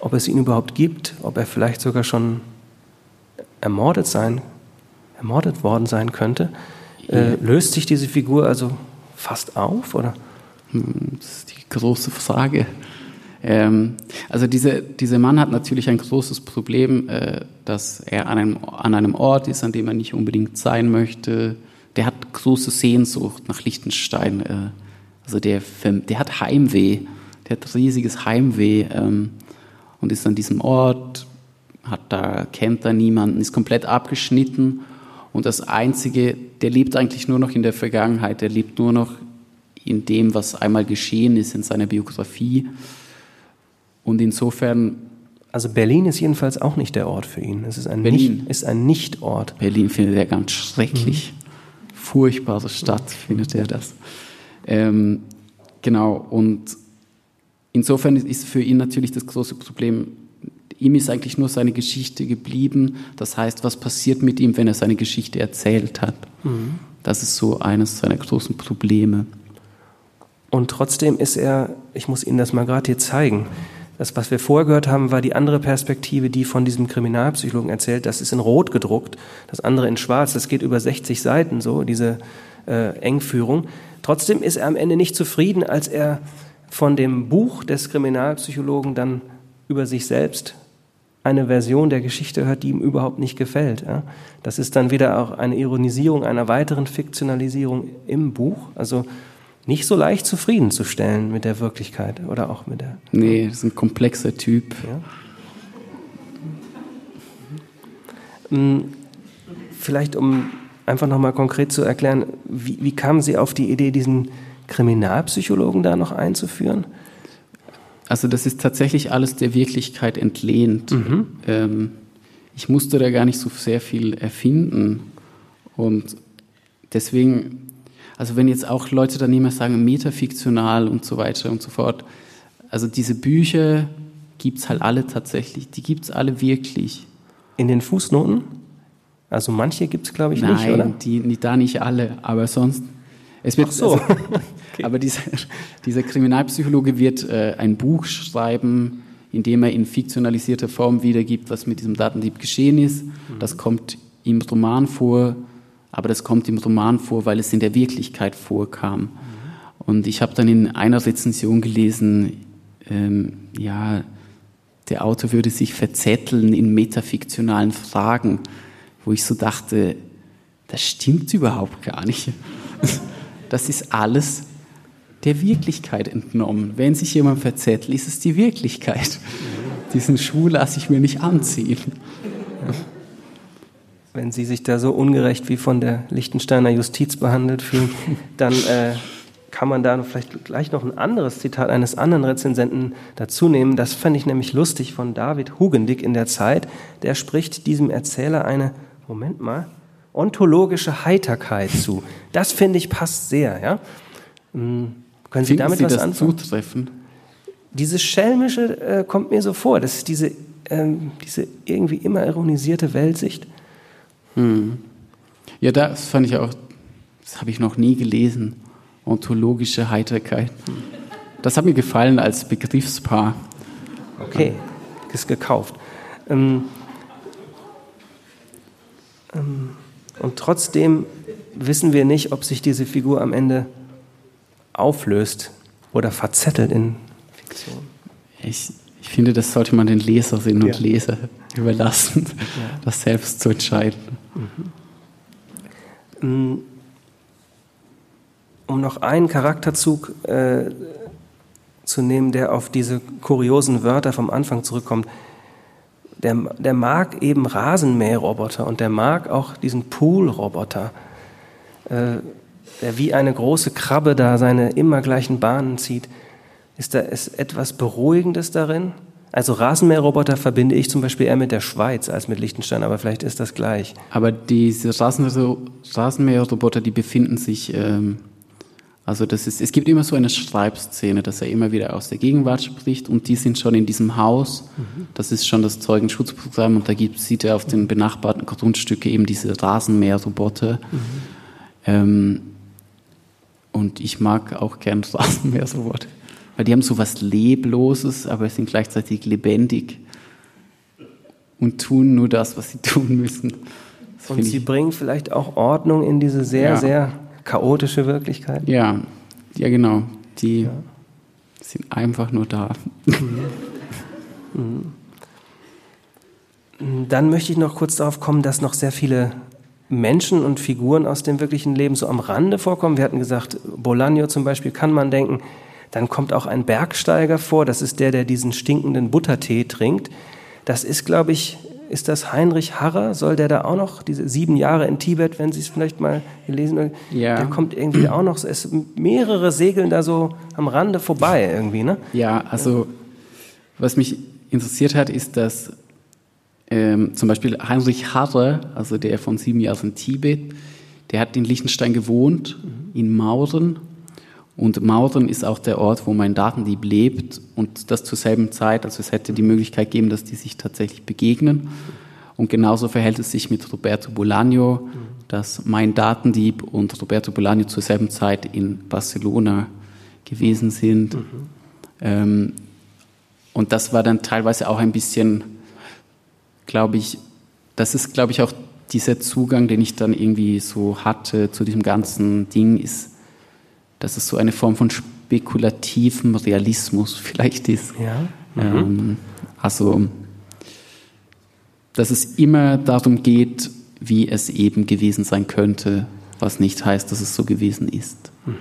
S2: ob es ihn überhaupt gibt, ob er vielleicht sogar schon ermordet sein, ermordet worden sein könnte. Äh, löst sich diese Figur also fast auf, oder?
S3: Hm, das ist die große Frage. Ähm, also diese, dieser Mann hat natürlich ein großes Problem, äh, dass er an einem, an einem Ort ist, an dem er nicht unbedingt sein möchte. Der hat große Sehnsucht nach Liechtenstein. Äh, also der, der hat Heimweh, der hat riesiges Heimweh ähm, und ist an diesem Ort, hat da, kennt da niemanden, ist komplett abgeschnitten und das Einzige, der lebt eigentlich nur noch in der Vergangenheit, der lebt nur noch in dem, was einmal geschehen ist in seiner Biografie. Und insofern.
S2: Also Berlin ist jedenfalls auch nicht der Ort für ihn. Es ist ein, Berlin. Nicht, ist ein Nicht-Ort.
S3: Berlin findet er ganz schrecklich. Mhm. Furchtbare Stadt findet er das. Ähm, genau. Und insofern ist für ihn natürlich das große Problem, ihm ist eigentlich nur seine Geschichte geblieben. Das heißt, was passiert mit ihm, wenn er seine Geschichte erzählt hat? Mhm. Das ist so eines seiner großen Probleme.
S2: Und trotzdem ist er, ich muss Ihnen das mal gerade hier zeigen, das, was wir vorher gehört haben, war die andere Perspektive, die von diesem Kriminalpsychologen erzählt. Das ist in Rot gedruckt, das andere in Schwarz. Das geht über 60 Seiten so, diese äh, Engführung. Trotzdem ist er am Ende nicht zufrieden, als er von dem Buch des Kriminalpsychologen dann über sich selbst eine Version der Geschichte hört, die ihm überhaupt nicht gefällt. Ja? Das ist dann wieder auch eine Ironisierung einer weiteren Fiktionalisierung im Buch. Also nicht so leicht zufriedenzustellen mit der Wirklichkeit oder auch mit der.
S3: Nee, das ist ein komplexer Typ.
S2: Ja. Mm, vielleicht um einfach nochmal konkret zu erklären, wie, wie kamen Sie auf die Idee, diesen Kriminalpsychologen da noch einzuführen?
S3: Also das ist tatsächlich alles der Wirklichkeit entlehnt. Mhm. Ähm, ich musste da gar nicht so sehr viel erfinden. Und deswegen, also wenn jetzt auch Leute dann immer sagen, metafiktional und so weiter und so fort, also diese Bücher gibt es halt alle tatsächlich, die gibt es alle wirklich.
S2: In den Fußnoten? Also manche gibt es, glaube ich,
S3: Nein,
S2: nicht, oder?
S3: Nein, die, da nicht alle, aber sonst. Es wird,
S2: Ach so.
S3: Also, okay. Aber dieser, dieser Kriminalpsychologe wird äh, ein Buch schreiben, in dem er in fiktionalisierter Form wiedergibt, was mit diesem Datendieb geschehen ist. Mhm. Das kommt im Roman vor, aber das kommt im Roman vor, weil es in der Wirklichkeit vorkam. Und ich habe dann in einer Rezension gelesen, ähm, ja, der Autor würde sich verzetteln in metafiktionalen Fragen wo ich so dachte, das stimmt überhaupt gar nicht. Das ist alles der Wirklichkeit entnommen. Wenn sich jemand verzettelt, ist es die Wirklichkeit. Diesen Schuh lasse ich mir nicht anziehen.
S2: Wenn Sie sich da so ungerecht wie von der Liechtensteiner Justiz behandelt fühlen, dann äh, kann man da vielleicht gleich noch ein anderes Zitat eines anderen Rezensenten dazu nehmen. Das fand ich nämlich lustig von David Hugendick in der Zeit. Der spricht diesem Erzähler eine Moment mal, ontologische Heiterkeit zu. Das finde ich passt sehr. Ja?
S3: Hm, können Sie Finden damit Sie was das anfangen? Zutreffen?
S2: Dieses Schelmische äh, kommt mir so vor. Das ist diese, ähm, diese irgendwie immer ironisierte Weltsicht.
S3: Hm. Ja, das fand ich auch, das habe ich noch nie gelesen. Ontologische Heiterkeit. Das hat mir gefallen als Begriffspaar.
S2: Okay, ist gekauft. Ähm, ähm, und trotzdem wissen wir nicht, ob sich diese Figur am Ende auflöst oder verzettelt in Fiktion.
S3: Ich, ich finde, das sollte man den Leserinnen und ja. Leser überlassen, ja. das selbst zu entscheiden.
S2: Mhm. Um noch einen Charakterzug äh, zu nehmen, der auf diese kuriosen Wörter vom Anfang zurückkommt der, der mag eben Rasenmäherroboter und der mag auch diesen Poolroboter, äh, der wie eine große Krabbe da seine immer gleichen Bahnen zieht. Ist da ist etwas Beruhigendes darin? Also Rasenmäherroboter verbinde ich zum Beispiel eher mit der Schweiz als mit Liechtenstein, aber vielleicht ist das gleich.
S3: Aber diese Rasenmäherroboter, die befinden sich ähm, also das ist, es gibt immer so eine Schreibszene, dass er immer wieder aus der Gegenwart spricht und die sind schon in diesem Haus. Mhm. Das ist schon das Zeugenschutzprogramm und da gibt, sieht er auf den benachbarten Grundstücke eben diese Rasenmäherroboter. Mhm. Ähm, und ich mag auch gern Rasenmäherroboter, weil die haben so was Lebloses, aber sind gleichzeitig lebendig und tun nur das, was sie tun müssen.
S2: Das und sie bringen vielleicht auch Ordnung in diese sehr, ja. sehr chaotische Wirklichkeit?
S3: Ja, ja genau. Die ja. sind einfach nur da.
S2: Mhm. Mhm. Dann möchte ich noch kurz darauf kommen, dass noch sehr viele Menschen und Figuren aus dem wirklichen Leben so am Rande vorkommen. Wir hatten gesagt, Bolaño zum Beispiel kann man denken. Dann kommt auch ein Bergsteiger vor. Das ist der, der diesen stinkenden Buttertee trinkt. Das ist, glaube ich, ist das Heinrich Harrer? Soll der da auch noch, diese sieben Jahre in Tibet, wenn Sie es vielleicht mal gelesen haben, ja. der kommt irgendwie auch noch, es mehrere segeln da so am Rande vorbei irgendwie, ne?
S3: Ja, also was mich interessiert hat, ist, dass ähm, zum Beispiel Heinrich Harrer, also der von sieben Jahren in Tibet, der hat in Liechtenstein gewohnt, mhm. in Mauren Und Maudern ist auch der Ort, wo mein Datendieb lebt und das zur selben Zeit. Also es hätte die Möglichkeit gegeben, dass die sich tatsächlich begegnen. Und genauso verhält es sich mit Roberto Bolaño, dass mein Datendieb und Roberto Bolaño zur selben Zeit in Barcelona gewesen sind. Mhm. Ähm, und das war dann teilweise auch ein bisschen, glaube ich, das ist, glaube ich, auch dieser Zugang, den ich dann irgendwie so hatte zu diesem ganzen Ding, ist, dass es so eine Form von spekulativem Realismus vielleicht ist.
S2: Ja.
S3: Mhm. Ähm, also, dass es immer darum geht, wie es eben gewesen sein könnte, was nicht heißt, dass es so gewesen ist. Mhm.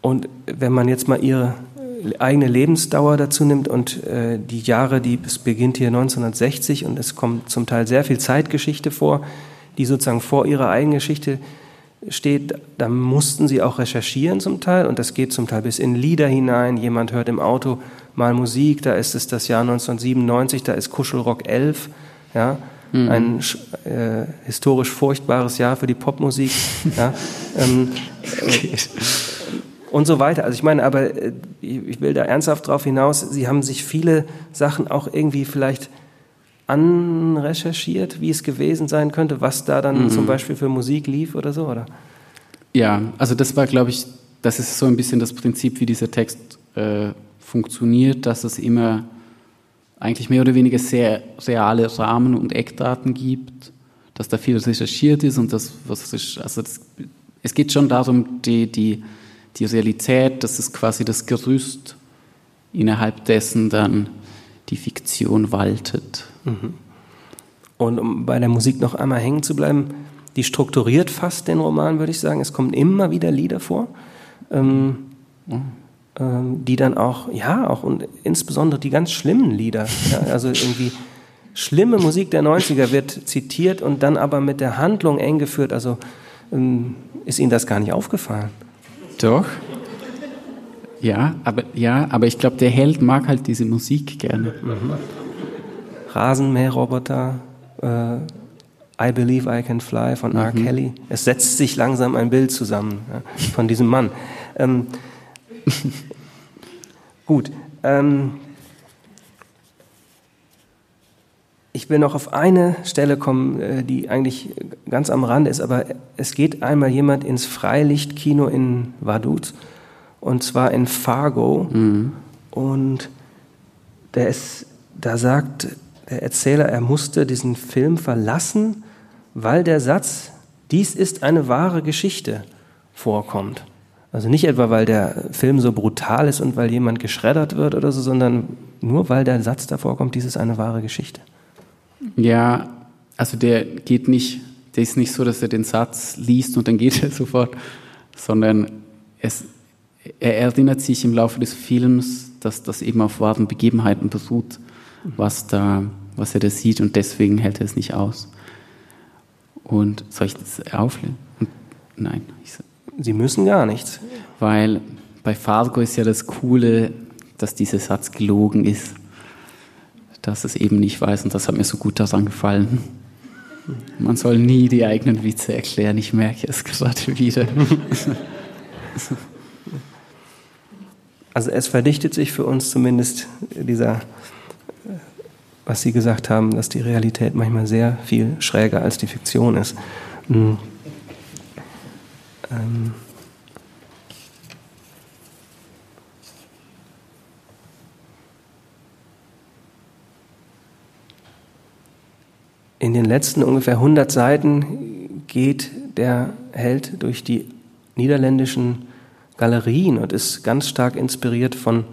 S2: Und wenn man jetzt mal Ihre eigene Lebensdauer dazu nimmt und äh, die Jahre, die es beginnt hier 1960 und es kommt zum Teil sehr viel Zeitgeschichte vor, die sozusagen vor ihrer eigenen Geschichte steht, da mussten sie auch recherchieren zum Teil und das geht zum Teil bis in Lieder hinein. Jemand hört im Auto mal Musik, da ist es das Jahr 1997, da ist Kuschelrock 11, ja, mhm. ein äh, historisch furchtbares Jahr für die Popmusik. ja, ähm, äh, und so weiter. Also ich meine, aber äh, ich will da ernsthaft drauf hinaus, Sie haben sich viele Sachen auch irgendwie vielleicht anrecherchiert, wie es gewesen sein könnte, was da dann mhm. zum Beispiel für Musik lief oder so, oder?
S3: Ja, also das war, glaube ich, das ist so ein bisschen das Prinzip, wie dieser Text äh, funktioniert, dass es immer eigentlich mehr oder weniger sehr reale Rahmen und Eckdaten gibt, dass da viel recherchiert ist und das, was ist, also das, es geht schon darum, die, die die Realität, das ist quasi das Gerüst, innerhalb dessen dann die Fiktion waltet. Mhm.
S2: Und um bei der Musik noch einmal hängen zu bleiben, die strukturiert fast den Roman, würde ich sagen. Es kommen immer wieder Lieder vor, ähm, mhm. ähm, die dann auch, ja, auch und insbesondere die ganz schlimmen Lieder, ja, also irgendwie schlimme Musik der 90er wird zitiert und dann aber mit der Handlung eng geführt. Also ähm, ist Ihnen das gar nicht aufgefallen?
S3: Doch. Ja, aber, ja, aber ich glaube, der Held mag halt diese Musik gerne. Mhm.
S2: Rasenmäherroboter, äh, I Believe I Can Fly von mhm. R. Kelly. Es setzt sich langsam ein Bild zusammen ja, von diesem Mann. Ähm, gut. Ähm, ich will noch auf eine Stelle kommen, äh, die eigentlich ganz am Rande ist, aber es geht einmal jemand ins Freilichtkino in Vaduz und zwar in Fargo mhm. und der ist, da sagt Erzähler, er musste diesen Film verlassen, weil der Satz, dies ist eine wahre Geschichte, vorkommt. Also nicht etwa, weil der Film so brutal ist und weil jemand geschreddert wird oder so, sondern nur weil der Satz davor kommt, dies ist eine wahre Geschichte.
S3: Ja, also der geht nicht, der ist nicht so, dass er den Satz liest und dann geht er sofort, sondern es, er erinnert sich im Laufe des Films, dass das eben auf wahren Begebenheiten beruht, was da, was er da sieht und deswegen hält er es nicht aus. Und soll ich das auflösen? Nein.
S2: Sie müssen gar nichts.
S3: Weil bei Fargo ist ja das Coole, dass dieser Satz gelogen ist dass es eben nicht weiß und das hat mir so gut daran gefallen. Man soll nie die eigenen Witze erklären, ich merke es gerade wieder.
S2: Also es verdichtet sich für uns zumindest dieser, was Sie gesagt haben, dass die Realität manchmal sehr viel schräger als die Fiktion ist. Mhm. Ähm In den letzten ungefähr 100 Seiten geht der Held durch die niederländischen Galerien und ist ganz stark inspiriert von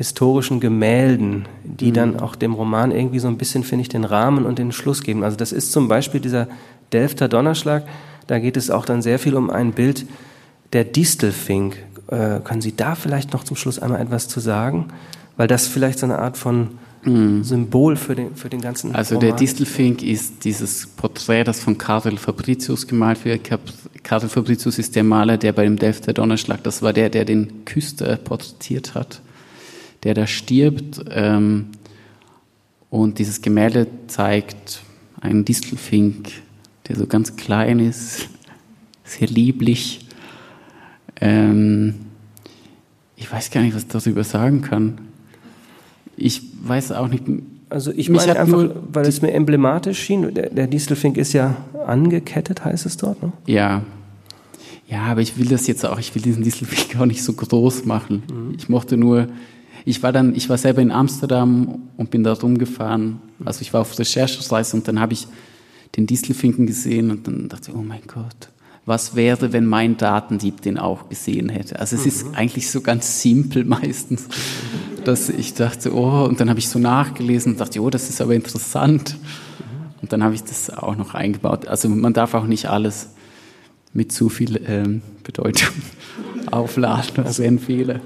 S2: historischen Gemälden, die mhm. dann auch dem Roman irgendwie so ein bisschen, finde ich, den Rahmen und den Schluss geben. Also das ist zum Beispiel dieser Delfter Donnerschlag, da geht es auch dann sehr viel um ein Bild der Distelfink. Äh, können Sie da vielleicht noch zum Schluss einmal etwas zu sagen? Weil das vielleicht so eine Art von mhm. Symbol für den, für den ganzen
S3: Also Roman. der Distelfink ist dieses Porträt, das von Karel Fabricius gemalt wird. Karel Fabricius ist der Maler, der bei dem Delft der Donnerschlag, das war der, der den Küster porträtiert hat, der da stirbt. Ähm, und dieses Gemälde zeigt einen Distelfink, der so ganz klein ist, sehr lieblich. Ähm, ich weiß gar nicht, was ich darüber sagen kann. Ich weiß auch nicht.
S2: Also ich meine einfach, weil es mir emblematisch schien, der, der Distelfink ist ja angekettet, heißt es dort, ne?
S3: Ja. Ja, aber ich will das jetzt auch, ich will diesen Distelfink auch nicht so groß machen. Mhm. Ich mochte nur, ich war dann, ich war selber in Amsterdam und bin da rumgefahren. Also ich war auf Recherchereise und dann habe ich den Distelfinken gesehen und dann dachte ich, oh mein Gott, was wäre, wenn mein Datendieb den auch gesehen hätte? Also es mhm. ist eigentlich so ganz simpel meistens, dass ich dachte, oh, und dann habe ich so nachgelesen und dachte, oh, das ist aber interessant. Und dann habe ich das auch noch eingebaut. Also man darf auch nicht alles mit zu viel ähm, Bedeutung aufladen, das wäre ein Fehler.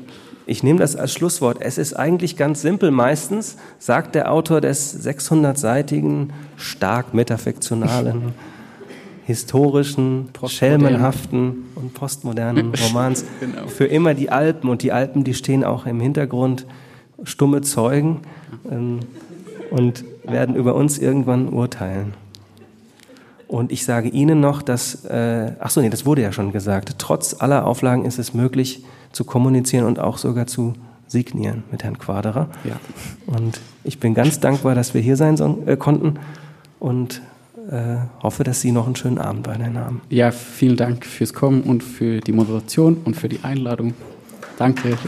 S2: Ich nehme das als Schlusswort. Es ist eigentlich ganz simpel. Meistens sagt der Autor des 600-seitigen, stark metafiktionalen, historischen, schelmenhaften und postmodernen Romans genau. für immer die Alpen. Und die Alpen, die stehen auch im Hintergrund, stumme Zeugen ähm, und werden über uns irgendwann urteilen. Und ich sage Ihnen noch, dass, äh, ach so, nee, das wurde ja schon gesagt, trotz aller Auflagen ist es möglich, zu kommunizieren und auch sogar zu signieren mit Herrn Quaderer. Ja. Und ich bin ganz dankbar, dass wir hier sein äh, konnten und äh, hoffe, dass Sie noch einen schönen Abend weiterhin haben.
S3: Ja, vielen Dank fürs Kommen und für die Moderation und für die Einladung. Danke.